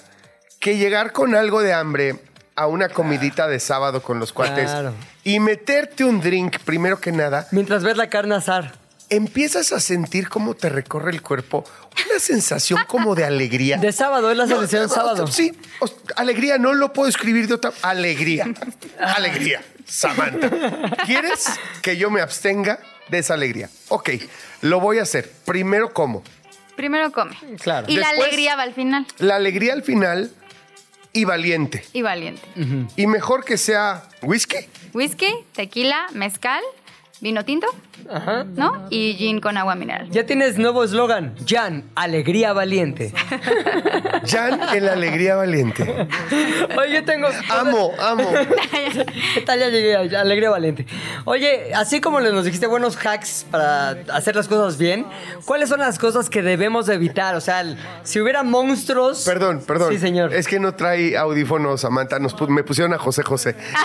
que llegar con algo de hambre a una comidita de sábado con los cuates Claro. y meterte un drink, primero que nada, Mientras ves la carne asar. Empiezas a sentir cómo te recorre el cuerpo, una sensación como de alegría. De sábado, es la No, selección no, sábado. Sí, alegría, no lo puedo escribir de otra. Alegría. Alegría. Samantha. ¿Quieres que yo me abstenga de esa alegría? Ok, lo voy a hacer. Primero, ¿cómo? Primero come. Claro. Y la alegría va al final. La alegría al final y valiente. Y valiente. Y mejor que sea whisky. Whisky, tequila, mezcal, vino tinto, Ajá. ¿no? Y gin con agua mineral. Ya tienes nuevo eslogan. Jan, alegría valiente. Jan en la alegría valiente. Oye, yo tengo... Amo, amo. ¿Qué tal? Ya llegué a Alegría Valiente. Oye, así como nos dijiste buenos hacks para hacer las cosas bien, ¿cuáles son las cosas que debemos de evitar? O sea, el- si hubiera monstruos... Perdón, perdón. Sí, señor. Es que no trae audífonos, Samantha. Nos pu- me pusieron a José José.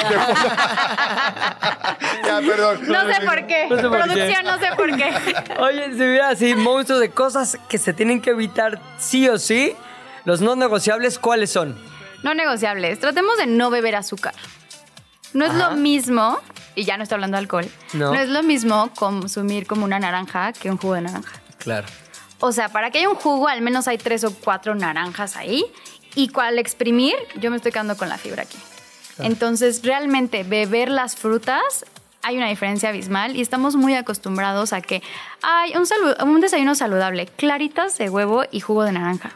ya, perdón. No sé por qué. No sé por qué. Producción, no sé por qué. Oye, si hubiera así monstruos de cosas que se tienen que evitar sí o sí, los no negociables, ¿cuáles son? No negociables. Tratemos de no beber azúcar. No es lo mismo, y ya no estoy hablando de alcohol, No. no. es lo mismo consumir como una naranja que un jugo de naranja. Claro. O sea, para que haya un jugo, al menos hay tres o cuatro naranjas ahí. Y al exprimir, yo me estoy quedando con la fibra aquí. Entonces, realmente, beber las frutas, hay una diferencia abismal y estamos muy acostumbrados a que hay un, desayuno saludable, claritas de huevo y jugo de naranja.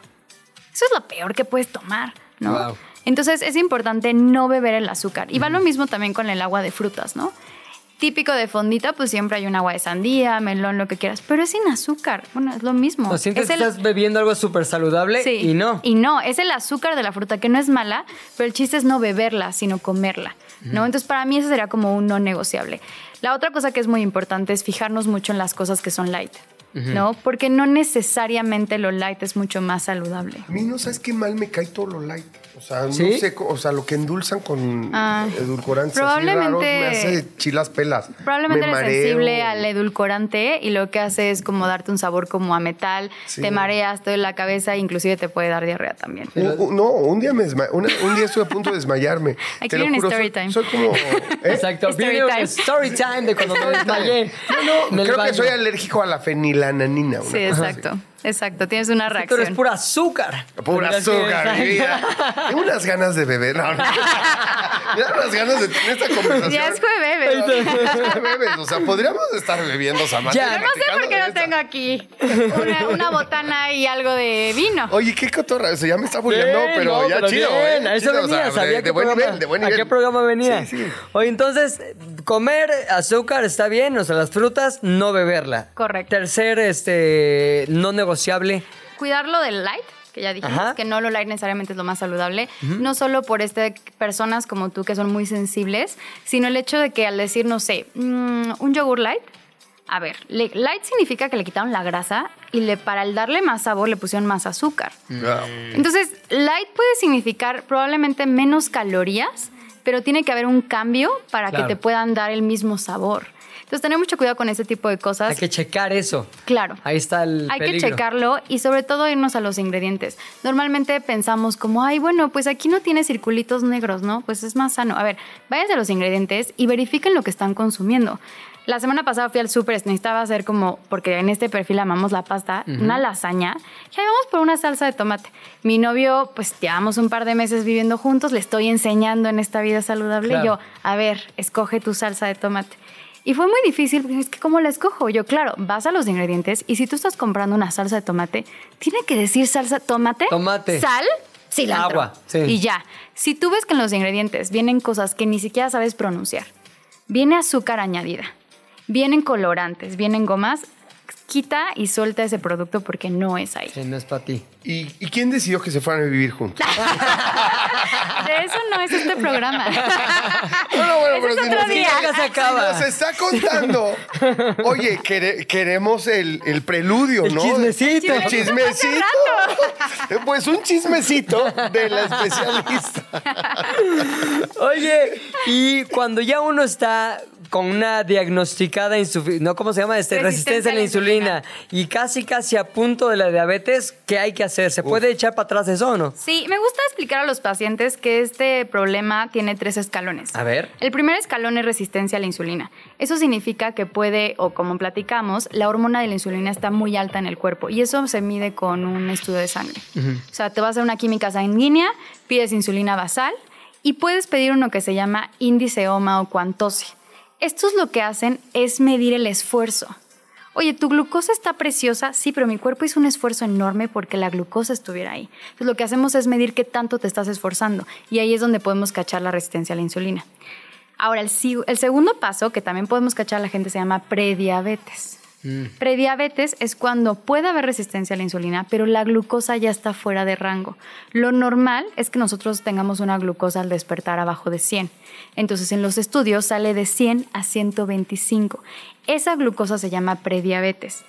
Eso es lo peor que puedes tomar, ¿no? Wow. Entonces es importante no beber el azúcar. Y va lo mismo también con el agua de frutas, ¿no? Típico de fondita, pues siempre hay un agua de sandía, melón, lo que quieras, pero es sin azúcar. Bueno, es lo mismo. ¿O sientes Es que el- estás bebiendo algo súper saludable Sí. y no? Y no, es el azúcar de la fruta, que no es mala, pero el chiste es no beberla, sino comerla. ¿No? Entonces, para mí, eso sería como un no negociable. La otra cosa que es muy importante es fijarnos mucho en las cosas que son light. ¿No? Porque no necesariamente lo light es mucho más saludable. A mí no sabes qué mal me cae todo lo light. O sea, ¿Sí? no sé, o sea, lo que endulzan con Ah, edulcorantes así probablemente- raros me hace chilas pelas. Probablemente Me eres sensible al edulcorante y lo que hace es como darte un sabor como a metal, Sí. te mareas, te duele la cabeza e inclusive te puede dar diarrea también. No, un día, me desma- una- un día estuve a punto de desmayarme. Aquí juro, story soy, time. soy como... ¿eh? Exacto. Story Viene time. story time de cuando me desmayé. No, no, en creo baño. que soy alérgico a la fenilananina. Sí, exacto. Exacto, tienes una Tú eres reacción. pura azúcar. Pura azúcar, mi vida. Tengo unas ganas de beber. No, no. Dan unas ganas de tener esta conversación. Ya es jueves. Ya es jueves, O sea, podríamos estar bebiendo Samantha. Ya. Yo no sé por qué no tengo aquí una, una botana y algo de vino. Oye, qué cotorra. O sea, ya me está bulleando, Bien, pero no, ya pero chido. bien, ¿eh? A eso Chido, o sea, venía, sabía de, buen programa- nivel, de buen ¿A nivel. qué programa venía? Sí, sí. Oye, entonces, comer azúcar está bien, o sea, las frutas, no beberla. Correcto. Tercer, este, no negociable. Cuidarlo del light, que ya dijimos, Ajá. que no lo light necesariamente es lo más saludable, no solo por este, personas como tú que son muy sensibles, sino el hecho de que al decir, no sé, mm, un yogur light, a ver, le- light significa que le quitaron la grasa y le, para el darle más sabor le pusieron más azúcar. Wow. Entonces, light puede significar probablemente menos calorías, pero tiene que haber un cambio para Claro. que te puedan dar el mismo sabor. Entonces, tener mucho cuidado con ese tipo de cosas. Hay que checar eso. Claro. Ahí está el Hay peligro. que checarlo y sobre todo irnos a los ingredientes. Normalmente pensamos como, ay, bueno, pues aquí no tiene circulitos negros, ¿no? Pues es más sano. A ver, váyanse a los ingredientes y verifiquen lo que están consumiendo. La semana pasada fui al súper, necesitaba hacer como, porque en este perfil amamos la pasta, una lasaña. Y ahí vamos por una salsa de tomate. Mi novio, pues llevamos un par de meses viviendo juntos, le estoy enseñando en esta vida saludable. Claro. Y yo, a ver, escoge tu salsa de tomate. Y fue muy difícil, porque es que ¿cómo la escojo? Yo, claro, vas a los ingredientes y si tú estás comprando una salsa de tomate, tiene que decir salsa tomate, Tomate. sal, cilantro. Agua, sí. Y ya. Si tú ves que en los ingredientes vienen cosas que ni siquiera sabes pronunciar, viene azúcar añadida, vienen colorantes, vienen gomas, quita y suelta ese producto porque no es ahí. Sí, no es para ti. ¿Y, y quién decidió que se fueran a vivir juntos? De eso no es este programa. Bueno, bueno, es si otro nos- día. Se acaba. Nos está contando. Oye, quere- queremos el, el preludio, El ¿no? chismecito. El chismecito. Pues un chismecito de la especialista. Oye, y cuando ya uno está con una diagnosticada insufi- no cómo se llama este resistencia, a la insulina, y casi casi a punto de la diabetes, ¿qué hay que hacer? ¿Se puede echar para atrás eso o no? Sí, me gusta explicar a los pacientes que este problema tiene tres escalones. A ver. El primer escalón es resistencia a la insulina. Eso significa que puede, o como platicamos, la hormona de la insulina está muy alta en el cuerpo y eso se mide con un estudio de sangre. O sea, te vas a hacer una química sanguínea, pides insulina basal y puedes pedir uno que se llama índice OMA o cuantose. Estos lo que hacen es medir el esfuerzo. Oye, tu glucosa está preciosa, sí, pero mi cuerpo hizo un esfuerzo enorme porque la glucosa estuviera ahí. Entonces, lo que hacemos es medir qué tanto te estás esforzando y ahí es donde podemos cachar la resistencia a la insulina. Ahora, el, el segundo paso que también podemos cachar a la gente se llama prediabetes. Prediabetes es cuando puede haber resistencia a la insulina, pero la glucosa ya está fuera de rango. Lo normal es que nosotros tengamos una glucosa al despertar abajo de 100. Entonces, en los estudios sale de 100 a 125. Esa glucosa se llama prediabetes.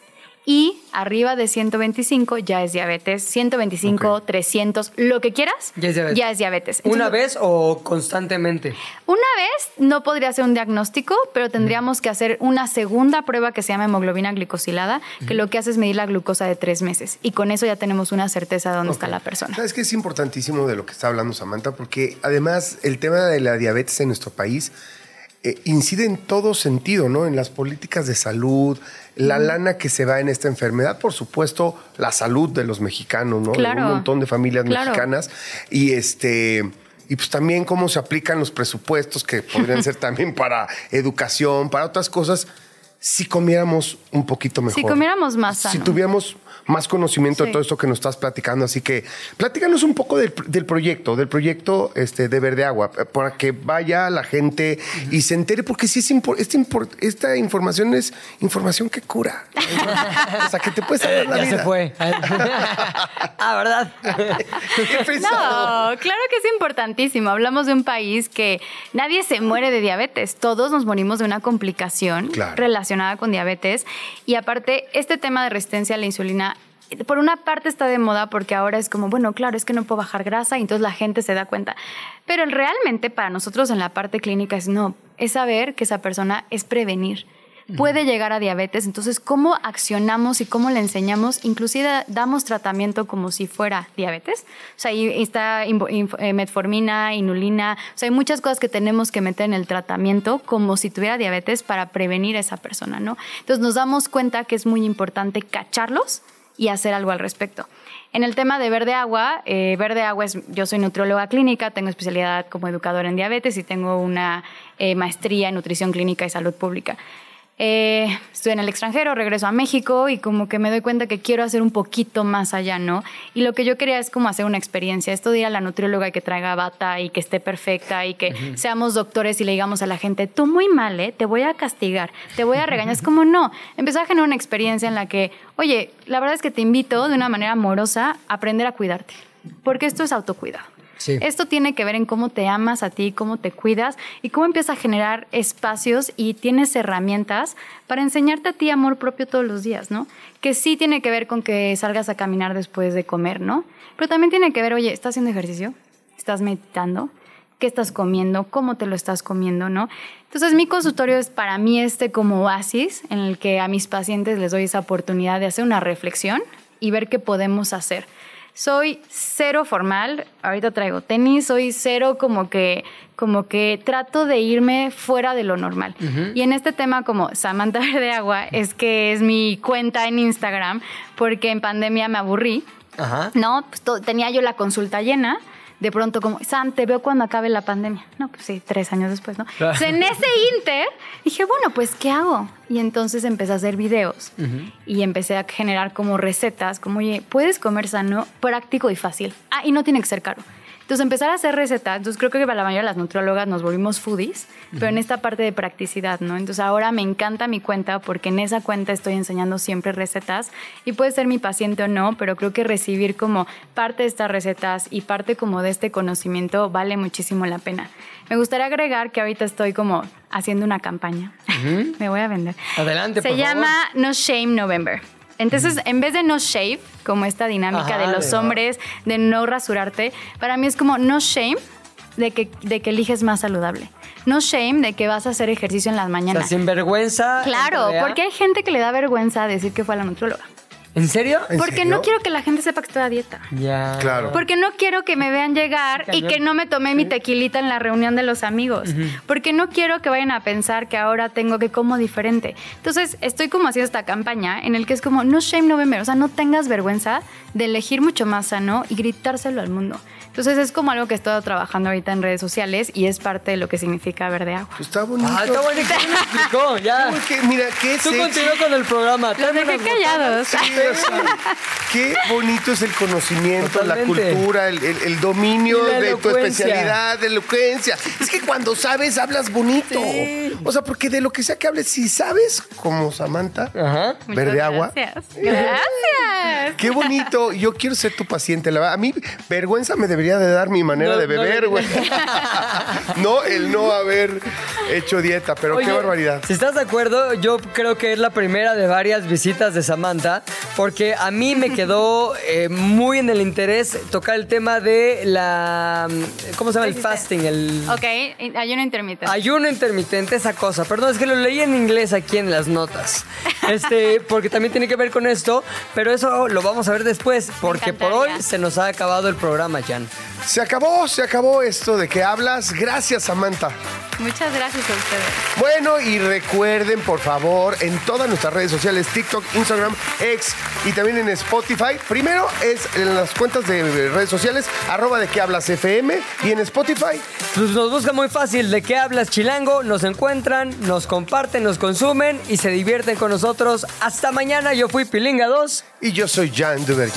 Y arriba de 125 ya es diabetes. 125, 300, lo que quieras, Ya es diabetes. ya es diabetes. ¿Una vez o constantemente? una vez no podría ser un diagnóstico, pero tendríamos que hacer una segunda prueba que se llama hemoglobina glicosilada, que lo que hace es medir la glucosa de tres meses. Y con eso ya tenemos una certeza de dónde está la persona. ¿Sabes qué es importantísimo de lo que está hablando Samantha? Porque además el tema de la diabetes en nuestro país eh, incide en todo sentido, ¿no? En las políticas de salud, la lana que se va en esta enfermedad, por supuesto, la salud de los mexicanos, ¿no? De Claro. un montón de familias Claro. mexicanas. Y este. Y pues también cómo se aplican los presupuestos que podrían ser también para educación, para otras cosas, si comiéramos un poquito mejor. Si comiéramos más Si sano. tuviéramos más conocimiento de todo esto que nos estás platicando. Así que platícanos un poco del, del proyecto, del proyecto este, de Verde Agua, eh, para que vaya la gente y se entere, porque sí es impor- esta, impor- esta información es información que cura. o sea, que te puede salvar la Ya vida. se fue. ah, ¿verdad? No, claro que es importantísimo. Hablamos de un país que nadie se muere de diabetes. Todos nos morimos de una complicación Claro. relacionada con diabetes. Y aparte, este tema de resistencia a la insulina, por una parte está de moda porque ahora es como, bueno, claro, es que no puedo bajar grasa y entonces la gente se da cuenta. Pero realmente para nosotros en la parte clínica es no, es saber que esa persona es prevenir puede llegar a diabetes. Entonces, ¿cómo accionamos y cómo le enseñamos? Inclusive damos tratamiento como si fuera diabetes. O sea, ahí está eh, metformina, inulina. O sea, hay muchas cosas que tenemos que meter en el tratamiento como si tuviera diabetes para prevenir a esa persona, ¿no? Entonces, nos damos cuenta que es muy importante cacharlos y hacer algo al respecto. En el tema de Verde Agua, eh, Verde Agua es, yo soy nutrióloga clínica, tengo especialidad como educadora en diabetes y tengo una eh, maestría en nutrición clínica y salud pública. Eh, estoy en el extranjero, regreso a México y como que me doy cuenta que quiero hacer un poquito más allá, ¿no? Y lo que yo quería es como hacer una experiencia, esto de ir a la nutrióloga y que traiga bata y que esté perfecta y que seamos doctores y le digamos a la gente, tú muy mal, ¿eh? Te voy a castigar, te voy a regañar. Es como no, empezar a generar una experiencia en la que, oye, la verdad es que te invito de una manera amorosa a aprender a cuidarte, porque esto es autocuidado. Esto tiene que ver en cómo te amas a ti, cómo te cuidas y cómo empiezas a generar espacios y tienes herramientas para enseñarte a ti amor propio todos los días, ¿no? Que sí tiene que ver con que salgas a caminar después de comer, ¿no? Pero también tiene que ver, oye, ¿estás haciendo ejercicio? ¿Estás meditando? ¿Qué estás comiendo? ¿Cómo te lo estás comiendo? ¿No? Entonces, mi consultorio es para mí este como oasis en el que a mis pacientes les doy esa oportunidad de hacer una reflexión y ver qué podemos hacer. Soy cero formal, ahorita traigo tenis, soy cero como que, como que trato de irme fuera de lo normal. Y en este tema como Samantha Verde Agua es que es mi cuenta en Instagram porque en pandemia me aburrí. Ajá. No, pues tenía yo la consulta llena. De pronto, como, Sam, te veo cuando acabe la pandemia. No, pues sí, tres años después, ¿no? Entonces, en ese inter, dije, bueno, pues, ¿qué hago? Y entonces empecé a hacer videos y empecé a generar como recetas, como, oye, puedes comer sano, práctico y fácil. Ah, y no tiene que ser caro. Entonces, empezar a hacer recetas, entonces creo que para la mayoría de las nutriólogas nos volvimos foodies, pero en esta parte de practicidad, ¿no? Entonces, ahora me encanta mi cuenta porque en esa cuenta estoy enseñando siempre recetas y puede ser mi paciente o no, pero creo que recibir como parte de estas recetas y parte como de este conocimiento vale muchísimo la pena. Me gustaría agregar que ahorita estoy como haciendo una campaña. me voy a vender. Adelante, Se por favor. llama No Shame November. Entonces, en vez de no shave, como esta dinámica Ajá, de los hombres de no rasurarte, para mí es como no shame, de que, de que eliges más saludable. No shame de que vas a hacer ejercicio en las O mañanas. sea, sin vergüenza. Claro, porque hay gente que le da vergüenza decir que fue a la nutrióloga. ¿En serio? ¿En Porque serio? no quiero que la gente sepa que estoy a dieta. Ya. Claro. Porque no quiero que me vean llegar y que no me tomé mi tequilita en la reunión de los amigos. Porque no quiero que vayan a pensar que ahora tengo que como diferente. Entonces, estoy como haciendo esta campaña en el que es como, no shame November. O sea, no tengas vergüenza de elegir mucho más sano y gritárselo al mundo. Entonces, es como algo que he estado trabajando ahorita en redes sociales y es parte de lo que significa verde agua. Pues Está bonito. Ah, está bueno. ¿Quién me explicó? Ya. Qué- mira, qué Tú continúa con el programa. Los dejé callados. Sí, o sea, qué bonito es el conocimiento, Totalmente. la cultura, el, el- el dominio de tu especialidad, de elocuencia. Es que cuando sabes, hablas bonito. O sea, porque de lo que sea que hables, si sabes, como Samantha, Ajá. verde Muchas agua. Gracias. Gracias. Qué bonito. Yo quiero ser tu paciente. La verdad, a mí vergüenza me debería de dar mi manera No, de no beber, güey. No, el no haber hecho dieta, pero qué barbaridad. Si estás de acuerdo, yo creo que es la primera de varias visitas de Samantha, porque a mí me quedó eh, muy en el interés tocar el tema de la. ¿Cómo se llama? El fasting, el. Ok, ayuno intermitente. Ayuno intermitente, esa cosa. Perdón, es que lo leí en inglés aquí en las notas. Este, porque también tiene que ver con esto, pero eso lo vamos a ver después, porque por hoy se nos ha acabado el programa, Jan. Se acabó, se acabó esto de que hablas. Gracias, Samantha. Muchas gracias a ustedes. Bueno, y recuerden, por favor, en todas nuestras redes sociales, TikTok, Instagram, X y también en Spotify. Primero es en las cuentas de redes sociales, arroba de que hablas FM y en Spotify. Pues nos busca muy fácil de qué hablas chilango, nos encuentran, nos comparten, nos consumen y se divierten con nosotros. Hasta mañana, yo fui Pilinga 2. Y yo soy Jan Duverger.